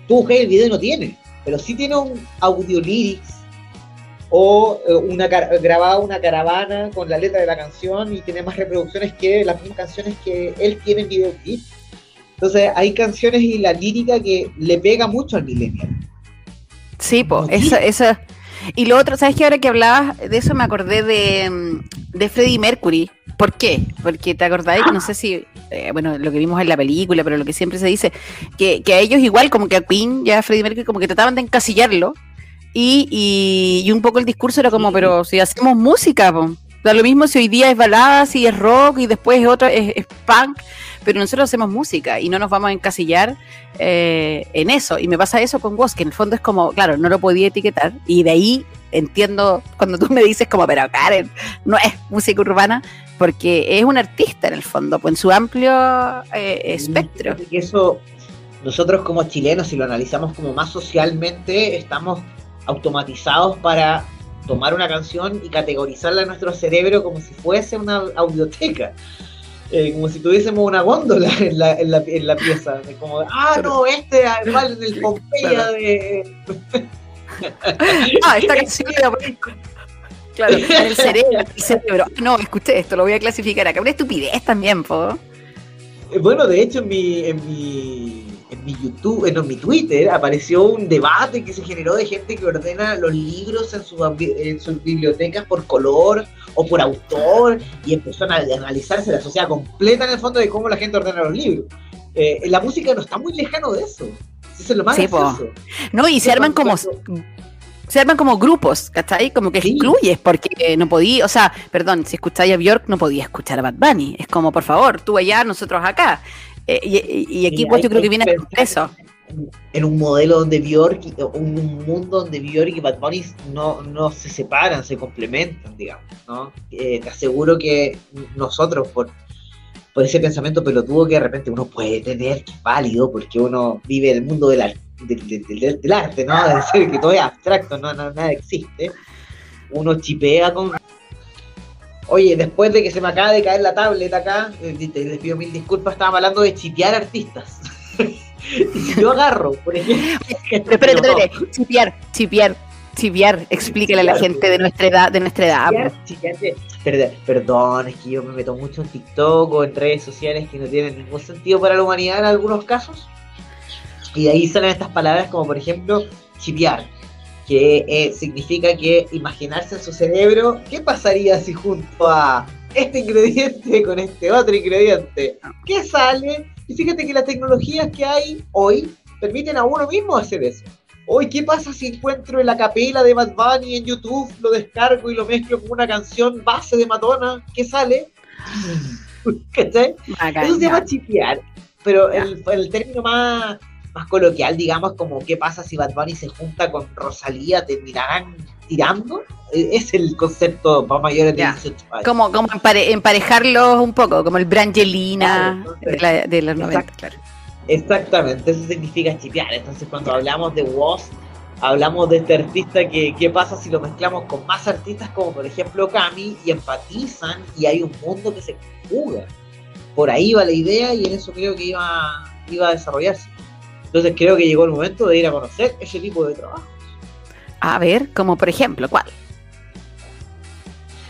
D: tú buscas el video no tiene. Pero sí tiene un audio lyrics o eh, una grabada una caravana con la letra de la canción y tiene más reproducciones que las mismas canciones que él tiene en videoclip. Entonces hay canciones y la lírica que le pega mucho al millennial.
C: sí,
D: No
C: eso, eso. Y lo otro, ¿sabes qué? Ahora que hablabas de eso me acordé de, mm, de Freddie Mercury. ¿Por qué? Porque te acordáis, no sé si, eh, bueno, lo que vimos en la película, pero lo que siempre se dice, que, que a ellos igual, como que a Queen, ya a Freddie Mercury, como que trataban de encasillarlo. Y, y, y un poco el discurso era como, pero si hacemos música, po. Da lo mismo si hoy día es balada, si es rock y después es otro, es, es punk, pero nosotros hacemos música y no nos vamos a encasillar eh, en eso. Y me pasa eso con vos, que en el fondo es como, claro, no lo podía etiquetar y de ahí entiendo cuando tú me dices como, pero Karen, no es música urbana, porque es un artista en el fondo, pues en su amplio eh, espectro.
D: Que eso, nosotros como chilenos, si lo analizamos como más socialmente, estamos automatizados para tomar una canción y categorizarla en nuestro cerebro como si fuese una audioteca. Eh, como si tuviésemos una góndola en la, en la, en la pieza. De como, ah, no, este igual en el Pompeya de.
C: Ah, esta canción la ponen- Claro, en el cerebro, el cerebro. No, escuché esto, lo voy a clasificar acá. Una estupidez también, po.
D: Eh, Bueno, de hecho, en mi, en mi, en mi YouTube, eh, en mi Twitter, apareció un debate que se generó de gente que ordena los libros en sus, en sus bibliotecas por color o por autor y empezó a analizarse la sociedad completa en el fondo de cómo la gente ordena los libros. Eh, la música no está muy lejano de eso. Eso es lo más
C: Sí. No, y se arman como se arman como grupos, ¿cachai? Como que
D: Sí.
C: excluyes, porque no podía, o sea, perdón, si escucháis a Bjork no podía escuchar a Bad Bunny. Es como, por favor, tú allá, nosotros acá. Eh, y, y- pues
D: hay-
C: yo creo que
D: hay
C: viene
D: que
C: por eso.
D: en- un modelo donde Bjork, un, un mundo donde Bjork y Bad Bunny no, no se separan, se complementan, digamos, ¿no? Eh, te aseguro que nosotros, por, por ese pensamiento pelotudo que de repente uno puede tener, que es válido, porque uno vive en el mundo del, ar- del, del- del- del arte, ¿no? De ser que todo es abstracto, no, no- nada existe. Uno chipea con... Oye, después de que se me acaba de caer la tablet acá, eh, les pido mil disculpas, estábamos hablando de chipear artistas. Si yo agarro, por ejemplo.
C: Espérate, espérate, chipear, chipear, chipear, explícale a la gente de nuestra edad, de nuestra edad.
D: Chipearte- Perdón, perdón, es que yo me meto mucho en TikTok o en redes sociales que no tienen ningún sentido para la humanidad en algunos casos. Y de ahí salen estas palabras como, por ejemplo, chipear, que eh, significa que imaginarse en su cerebro qué pasaría si junto a este ingrediente con este otro ingrediente, ¿qué sale? Y fíjate que las tecnologías que hay hoy permiten a uno mismo hacer eso. Hoy, ¿qué pasa si encuentro en la capela de Bad Bunny en YouTube, lo descargo y lo mezclo con una canción base de Madonna? ¿Qué sale? ¿Cachai? Eso se llama chipear, pero el, el término más, más coloquial, digamos, como qué pasa si Bad Bunny se junta con Rosalía, terminarán tirando. Eh, Es el concepto para mayores de
C: Ya.
D: 18 años.
C: Como, como empare- emparejarlos un poco, como el Brangelina
D: Claro,
C: de, la- de los 90,
D: Exacto.
C: claro.
D: Exactamente, eso significa chipear. Entonces, cuando hablamos de Woz, hablamos de este artista que, qué pasa si lo mezclamos con más artistas como por ejemplo Cami y empatizan y hay un mundo que se juga. Por ahí va la idea y en eso creo que iba, iba a desarrollarse. Entonces creo que llegó el momento de ir a conocer ese tipo de trabajo.
C: A ver, como por ejemplo, ¿cuál?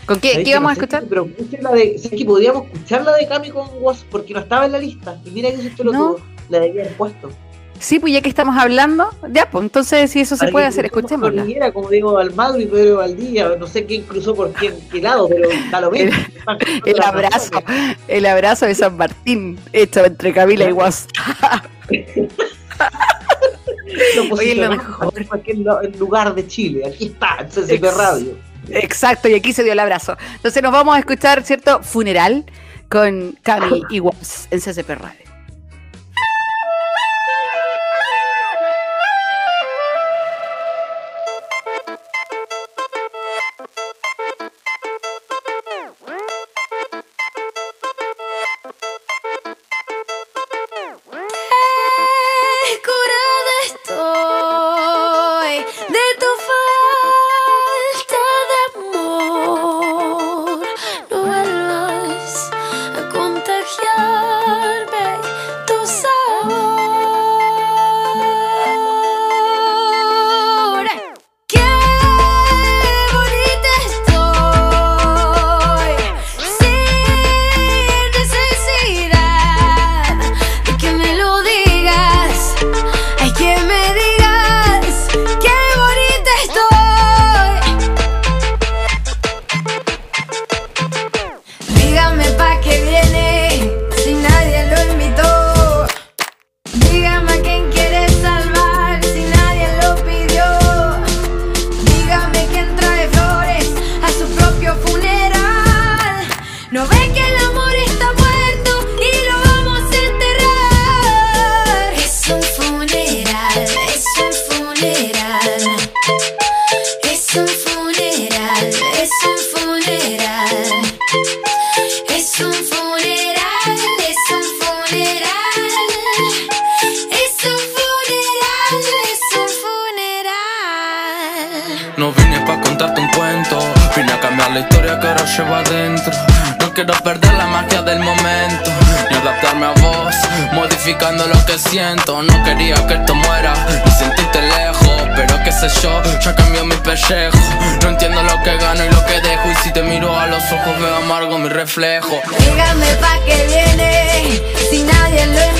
C: ¿Con qué,
D: ¿Sabes
C: qué
D: que
C: vamos a
D: no sé
C: escuchar?
D: si- Pero la de, sé que podríamos escuchar la de Cami con Woz porque no estaba en la lista. Y mira que eso lo
C: No.
D: tuvo. La debía haber puesto.
C: Sí, pues ya que estamos hablando, ya, pues entonces si eso se puede
D: que
C: hacer, escuchémosla.
D: cordillera, como digo, Almagro y Pedro Valdía, no sé quién cruzó por quién, qué lado, pero da lo mismo.
C: El
D: las
C: abrazo, el abrazo de San Martín, hecho entre Camila y Guas.
D: Lo
C: Oye, lo
D: cualquier lugar de Chile. Aquí está, en CCP Radio.
C: Exacto, y aquí se dio el abrazo. Entonces nos vamos a escuchar, ¿cierto? Funeral con Cami y Guas en CCP Radio.
E: Ojos veo amargo mi reflejo.
F: Dígame pa' qué viene si nadie lo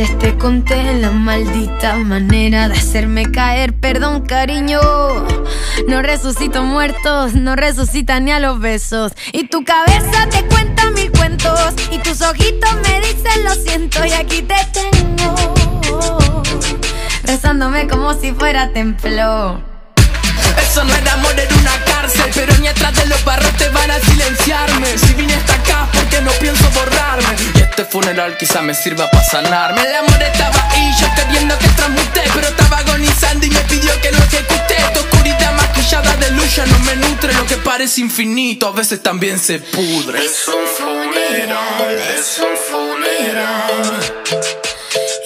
F: veces te conté la maldita manera de hacerme caer, perdón cariño. No resucito muertos, no resucitan ni a los besos. Y tu cabeza te cuenta mil cuentos y tus ojitos me dicen lo siento y aquí te tengo. Rezándome como si fuera templo.
E: Era amor, era una cárcel. Pero ni atrás de los barros te van a silenciarme. Si vine hasta acá porque no pienso borrarme Y este funeral quizá me sirva para sanarme. El amor estaba ahí, yo queriendo que transmute Pero estaba agonizando y me pidió que lo ejecute. Esta oscuridad maquillada de luz ya no me nutre. Lo que parece infinito a veces también se pudre.
F: Es un funeral, es un funeral.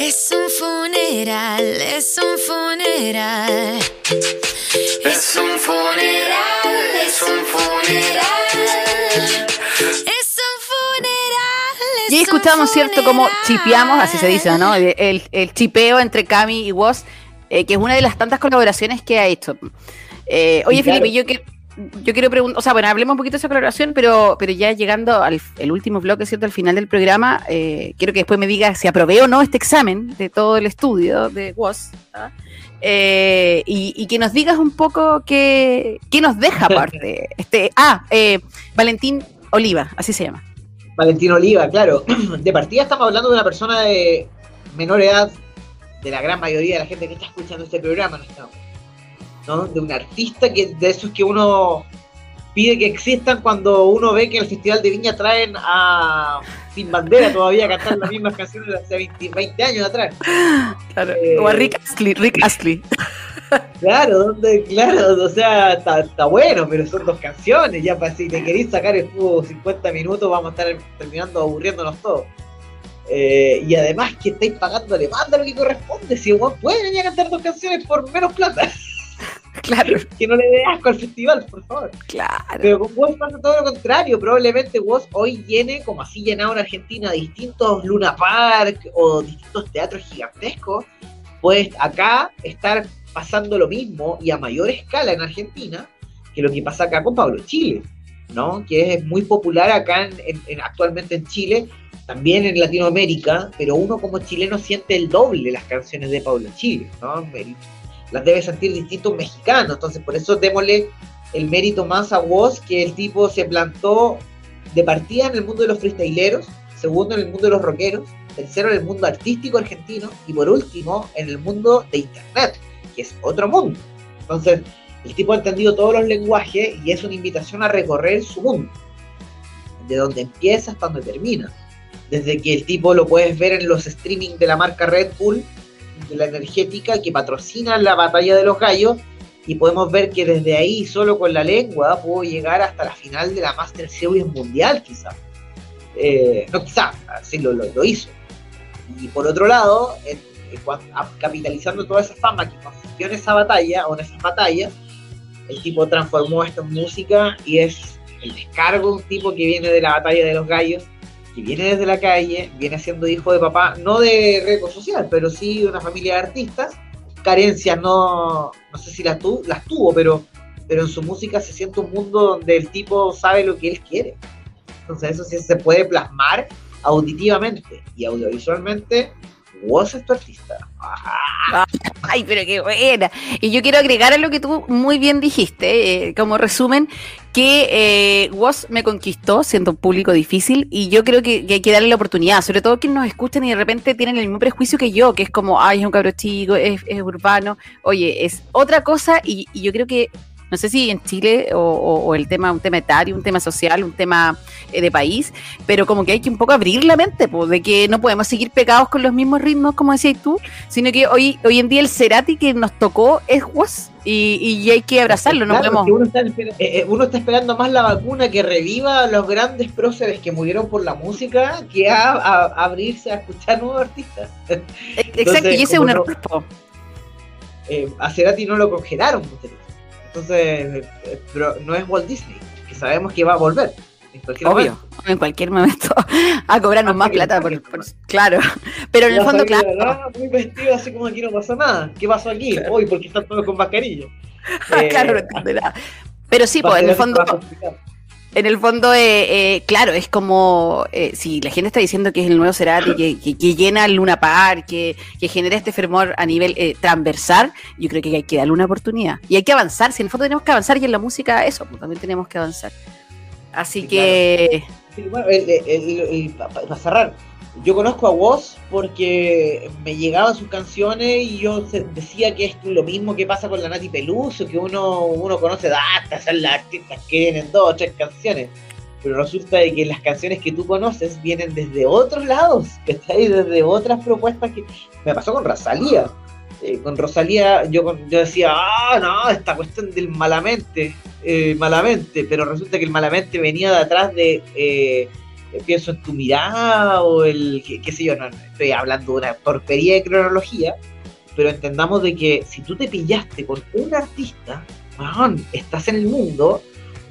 F: Es un funeral, es un funeral. Es un funeral, es un funeral. Es un funeral. es
C: Y escuchamos, ¿cierto? Como chipeamos, así se dice, ¿no? El, el- el chipeo entre Cami y Woz, eh, que es una de las tantas colaboraciones que ha hecho. Eh, oye,
D: claro.
C: Felipe, yo, que, yo quiero preguntar, o sea, bueno, hablemos un poquito de esa colaboración, pero, pero ya llegando al el último bloque, ¿cierto? Al final del programa, eh, quiero que después me digas si aprobé o no este examen de todo el estudio de Woz. ¿ah? Eh, y, y que nos digas un poco qué, qué nos deja aparte. este, ah, eh, Valentín Oliva, así se llama.
D: Valentino Oliva, claro. De partida estamos hablando de una persona de menor edad, de la gran mayoría de la gente que está escuchando este programa, ¿no? ¿No? De un artista que de esos que uno pide que existan cuando uno ve que el Festival de Viña traen a Sin Bandera todavía a cantar las mismas canciones de hace 20, 20 años atrás. Eh,
C: O a Rick Astley, Rick Astley.
D: Claro, donde, claro, o sea, está, está bueno, pero son dos canciones, ya para si te queréis sacar el juego 50 minutos vamos a estar terminando aburriéndonos todos. Eh, y además que estáis pagándole más de lo que corresponde, si igual pueden venir a cantar dos canciones por menos plata,
C: Claro,
D: que no le dé asco al festival, por favor.
C: claro.
D: Pero con Woz pasa todo lo contrario. Probablemente Woz hoy llene, como así llenado en Argentina, distintos Luna Park o distintos teatros gigantescos. Pues acá estar pasando lo mismo y a mayor escala en Argentina que lo que pasa acá con Pablo Chile, ¿no? Que es muy popular acá en- en- en- actualmente en Chile, también en Latinoamérica, pero uno como chileno siente el doble las canciones de Pablo Chile, ¿no? El- las debe sentir distintos mexicanos, entonces por eso démosle el mérito más a Woz, que el tipo se plantó de partida en el mundo de los freestyleros, segundo en el mundo de los rockeros, tercero en el mundo artístico argentino y por último en el mundo de internet, que es otro mundo. Entonces, el tipo ha entendido todos los lenguajes y es una invitación a recorrer su mundo, de donde empieza hasta donde termina. Desde que el tipo lo puedes ver en los streaming de la marca Red Bull, de la energética que patrocina la batalla de los gallos, y podemos ver que desde ahí, solo con la lengua, pudo llegar hasta la final de la Master Series Mundial, quizá. Eh, no quizá, así lo, lo- hizo. Y por otro lado, capitalizando toda esa fama que consiguió en esa batalla, o en esas batallas, el tipo transformó esto en música y es el descargo de un tipo que viene de la batalla de los gallos, que viene desde la calle, viene siendo hijo de papá, no de récord social, pero sí de una familia de artistas, carencias, no, no sé si las, tu, las tuvo, pero, pero en su música se siente un mundo donde el tipo sabe lo que él quiere. Entonces eso sí se puede plasmar auditivamente y audiovisualmente. Woz es tu artista. Ah,
C: Ay, pero qué buena. Y yo quiero agregar a lo que tú muy bien dijiste, eh, como resumen, que eh, me conquistó siendo un público difícil y yo creo que, hay que darle la oportunidad, sobre todo quienes nos escuchan y de repente tienen el mismo prejuicio que yo, que es como, ay, es un cabro chico, es, urbano. Oye, es otra cosa y yo creo que no sé si en Chile o, o- o el tema, un tema etario, un tema social, un tema eh, de país, pero como que hay que un poco abrir la mente, pues, de que no podemos seguir pegados con los mismos ritmos, como decías tú, sino que hoy, hoy en día el Cerati que nos tocó es Woz y, y hay que abrazarlo, no
D: Claro,
C: podemos...
D: uno, está, eh, eh, uno está esperando más la vacuna que reviva a los grandes próceres que murieron por la música que a, a- a abrirse a escuchar nuevos artistas.
C: Exacto, y ese es un
D: no-
C: error. po.
D: Eh, a Cerati no lo congelaron, pues, entonces eh, pero no es Walt Disney, que sabemos que va a volver. en cualquier
C: Obvio,
D: momento.
C: en cualquier momento a cobrarnos más plata, por, por- claro. Pero en el fondo, claro.
D: muy vestido así como aquí no pasó nada. ¿Qué pasó aquí? Hoy, porque están todos con mascarilla.
C: claro, no
D: Eh,
C: entiende nada. Pero sí, pues en el fondo. En el fondo, eh, eh, claro, es como eh, si la gente está diciendo que es el nuevo Cerati, que, que, que llena el Luna Park, que, que genera este fervor a nivel eh, transversal, yo creo que hay que darle una oportunidad. Y hay que avanzar, si en el fondo tenemos que avanzar y en la música eso, pues también tenemos que avanzar. Así
D: Sí,
C: que,
D: Sí, bueno, el- el- el- para cerrar, yo conozco a Woz porque me llegaban sus canciones y yo decía que es lo mismo que pasa con la Nati Peluso, que uno, uno conoce, ah, estas son las artistas que vienen dos o tres canciones. Pero resulta de que las canciones que tú conoces vienen desde otros lados, ¿cachai? Desde otras propuestas que... Me pasó con Rosalía. Eh, con Rosalía yo, yo decía, ah, no, esta cuestión del malamente, eh, malamente, pero resulta que el malamente venía de atrás de... eh, pienso en tu mirada o el, qué, sé yo, no, estoy hablando de una porquería de cronología, pero entendamos de que si tú te pillaste con un artista, weón, estás en el mundo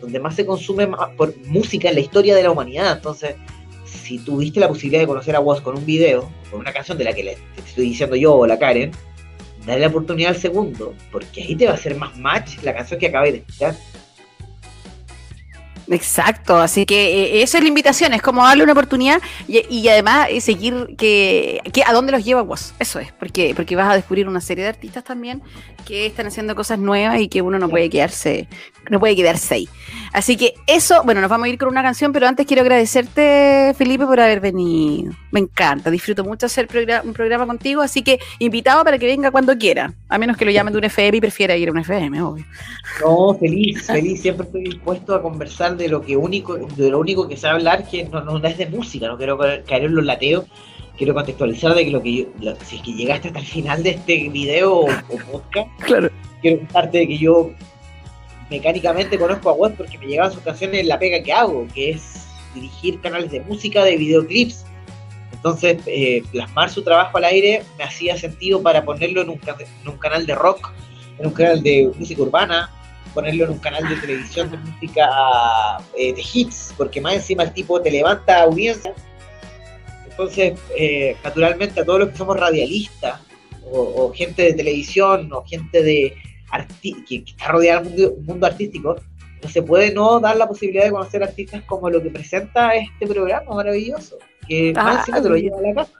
D: donde más se consume por música en la historia de la humanidad, entonces si tuviste la posibilidad de conocer a Woz con un video, con una canción de la que le estoy diciendo yo o la Karen, dale la oportunidad al segundo, porque ahí te va a hacer más match la canción que acabé de escuchar.
C: Exacto, así que eh, eso es la invitación, es como darle una oportunidad y, y además eh, seguir que, que a dónde los lleva vos, eso es, porque porque vas a descubrir una serie de artistas también que están haciendo cosas nuevas y que uno no puede quedarse no puede quedarse ahí. Así que eso, bueno, nos vamos a ir con una canción, pero antes quiero agradecerte Felipe por haber venido. Me encanta, disfruto mucho hacer un programa contigo, así que invitado para que venga cuando quiera, a menos que lo llamen de un FM y prefiera ir a un FM, obvio.
D: No, feliz, feliz, siempre estoy dispuesto a conversar de lo que único, de lo único que sé hablar, que no, no es de música, no quiero caer caer en los lateos, quiero contextualizar de que lo que yo, lo- si es que llegaste hasta el final de este video o, o podcast,
C: Claro.
D: quiero contarte de que yo mecánicamente conozco a Wes porque me llegaban sus canciones en la pega que hago, que es dirigir canales de música, de videoclips. Entonces, eh, plasmar su trabajo al aire me hacía sentido para ponerlo en un, en un canal de rock, en un canal de música urbana, ponerlo en un canal de televisión de música eh, de hits, porque más encima el tipo te levanta audiencia. Entonces, eh, naturalmente a todos los que somos radialistas, o, gente de televisión, o gente de que, que está rodeada del mundo, mundo artístico, no se puede no dar la posibilidad de conocer artistas como lo que presenta este programa maravilloso, que
C: Ah,
D: más encima te lo lleva a la casa.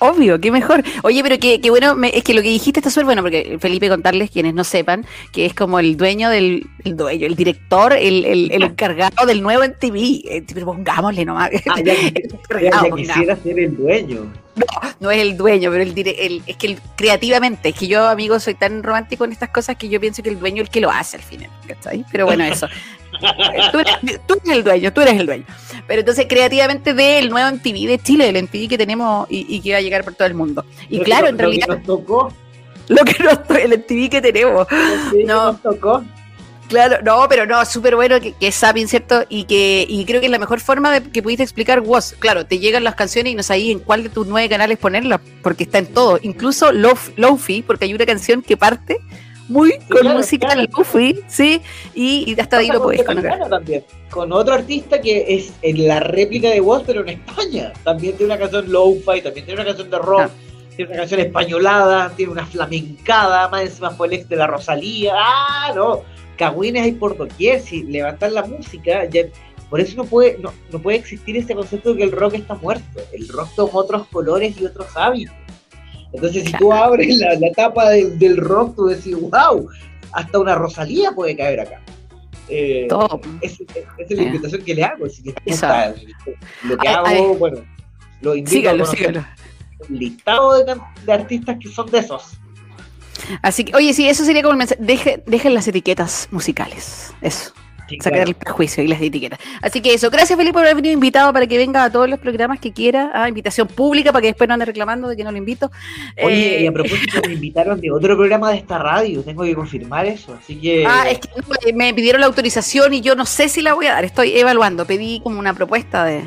C: Obvio, qué mejor. Oye, pero qué, qué bueno, me- es que lo que dijiste está súper bueno, porque Felipe, contarles, quienes no sepan, que es como el dueño del, el dueño, el director, el, el, el encargado del nuevo MTV. Eh, pero pongámosle nomás.
D: Ah, ya, quisiera ser el dueño.
C: no es el dueño, pero el, dire- el- es que el- creativamente, es que yo, amigo, soy tan romántico en estas cosas que yo pienso que el dueño es el que lo hace al final, ¿cachai? Pero bueno, eso. Tú, eres, tú eres el dueño, tú eres el dueño. Pero entonces, creativamente, del nuevo MTV de Chile, el MTV que tenemos y, y que va a llegar por todo el mundo. Y
D: Lo que
C: claro,
D: nos-
C: en
D: lo que
C: realidad,
D: nos tocó,
C: lo que nos, el MTV que tenemos.
D: lo que
C: No.
D: nos tocó.
C: Claro, no, pero no, súper bueno que, que es ¿cierto? Y que y creo que es la mejor forma de que pudiste explicar vos. Claro, te llegan las canciones y no sabes en cuál de tus nueve canales ponerlas, porque está en todo. Incluso Lof- Lofi, porque hay una canción que parte muy con
D: claro,
C: música
D: claro.
C: Lofi, ¿sí? Y, y hasta ahí lo puedes conocer.
D: También, con otro artista que es en la réplica de Woz, pero en España. También tiene una canción lo-fi, también tiene una canción de rock.
C: Ah.
D: tiene una canción españolada, tiene una flamencada, más encima fue el ex de la Rosalía. ¡Ah, no! Cagüines hay por doquier, si levantar la música, ya, por eso no puede, no, no puede existir ese concepto de que el rock está muerto. El rock toma otros colores y otros hábitos. Entonces, si tú abres la, la tapa del, del rock, tú decís, wow, hasta una Rosalía puede caer acá. Eh,
C: Todo.
D: esa es la invitación que le hago. Si gusta lo que
C: Ay,
D: hago,
C: ay.
D: bueno, lo invito
C: Sígalo,
D: a
C: sígalo.
D: un listado de artistas que son de esos.
C: Así que, oye, sí, eso sería como el mensaje. Deje- dejen las etiquetas musicales. Eso.
D: Sí,
C: Sacar
D: claro.
C: el prejuicio y las etiquetas. Así que eso. Gracias, Felipe, por haber venido invitado para que venga a todos los programas que quiera. Ah, invitación pública para que después no ande reclamando de que no lo invito.
D: Oye,
C: Eh,
D: y a propósito, me invitaron de otro programa de esta radio, tengo que confirmar eso, así que...
C: Ah, es que no, eh, me pidieron la autorización y yo no sé si la voy a dar. Estoy evaluando. Pedí como una propuesta de.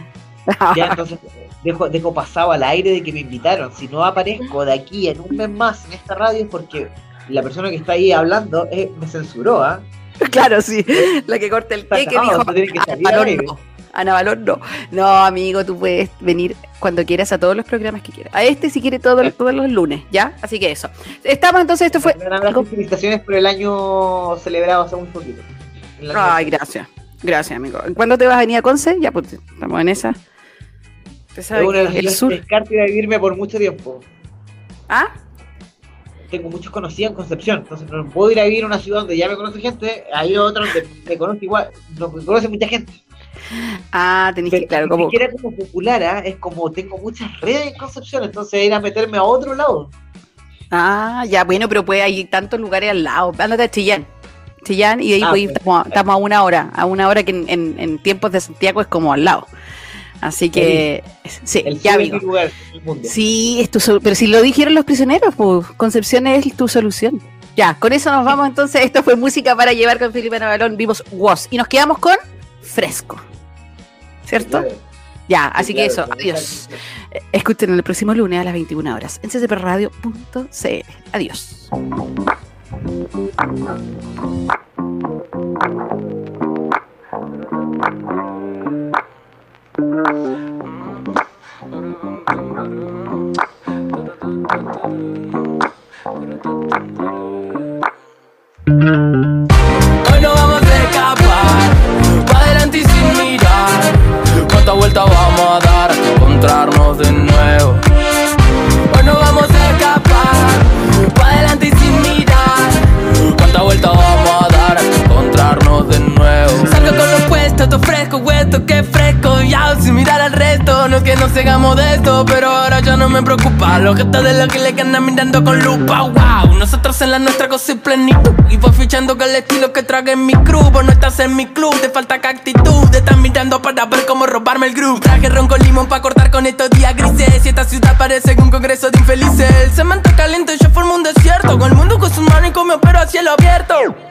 D: Ya, entonces dejo, dejo pasado al aire de que me invitaron. Si no aparezco de aquí en un mes más en esta radio es porque la persona que está ahí hablando eh, me censuró, ¿ah?
C: claro, sí. La que corta el queque
D: acabado,
C: dijo.
D: que
C: "Ana Valor
D: aire".
C: no. Ana Valor no. No, amigo, tú puedes venir cuando quieras a todos los programas que quieras. A este si quiere todos, todos los lunes, ¿ya? Así que eso. Estamos entonces, esto fue.
D: Y felicitaciones por el año celebrado hace muy poquito.
C: Ay, gracias. Gracias, amigo. ¿Cuándo te vas a venir a Conce? Ya, pues estamos en esa. Usted
D: Es
C: sabe
D: una de las
C: que el sur.
D: ir a vivirme por mucho tiempo.
C: ¿Ah?
D: Tengo muchos conocidos en Concepción, entonces no puedo ir a vivir a una ciudad donde ya me conoce gente, hay otra donde me conoce igual, no me conoce mucha gente.
C: Ah,
D: Pero
C: que, claro,
D: ni
C: como.
D: siquiera como popular, ¿ah? es como tengo muchas redes en Concepción, entonces ir a meterme a otro lado.
C: Ah, ya, bueno, pero puede hay tantos lugares al lado. Ándate a Chillán. Chillán y de ahí
D: Ah,
C: pues, estamos, a- estamos a una hora. A una hora que en, en- en tiempos de Santiago es como al lado. Así que, sí,
D: El
C: ya,
D: mi lugar el mundo.
C: Sí, es tu pero si lo dijeron los prisioneros, pues Concepción es tu solución. Ya, con eso nos vamos entonces. Esto fue música para llevar con Felipe Navalón. Vimos Was. Y nos quedamos con Fresco. ¿Cierto?
D: Claro,
C: Ya, así que eso. Adiós. Escuchen el próximo lunes a las 21 horas en ccpradio.cl. Adiós.
E: Hoy no vamos a escapar, pa' adelante y sin mirar. ¿Cuánta vuelta vamos a dar encontrarnos de nuevo? Todo fresco, huesto, que fresco. Ya sin mirar al resto, no es que nos sigamos de esto, pero ahora ya no me preocupa. Los gestos de los que le andan mirando con lupa, wow. Nosotros en la nuestra cosa y. Y voy fichando con el estilo que trague en mi crew. Vos no estás en mi club, te falta que actitud. Te están mirando para ver cómo robarme el groove. Traje ron con limón para cortar con estos días grises. Y esta ciudad parece un congreso de infelices. El cemento caliente, yo formo un desierto. Con el mundo con sus manos y opero a cielo abierto.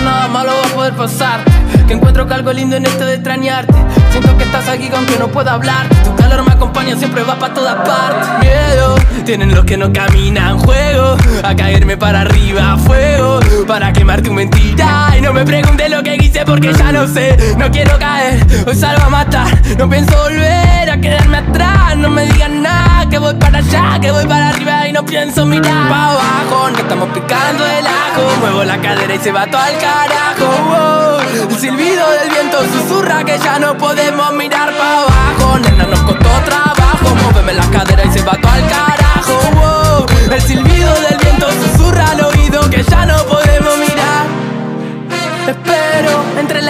E: nada malo va a poder pasar. Que encuentro que algo lindo en esto de extrañarte. Siento que estás aquí aunque no pueda hablar. Tu calor me acompaña, siempre va para todas partes. Miedo, tienen los que no caminan Juego, a caerme para arriba Fuego, para quemar tu mentira Y no me preguntes lo que hice porque ya no sé. No quiero caer, hoy salgo a matar. No pienso volver a quedarme atrás. No me digan nada, que voy para allá Que voy para arriba y no pienso mirar. Pa' abajo, no estamos picando el ajo. Muevo la cadera y se va todo al carajo. El silbido del viento susurra que ya no podemos mirar pa' abajo. Nena, nos costó trabajo. Móveme la cadera y se va todo al carajo. El silbido del viento susurra al oído que ya no podemos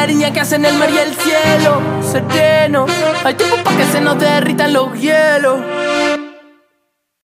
E: que hacen el mar y el cielo. Sereno, hay tiempo para que se nos derritan los hielos.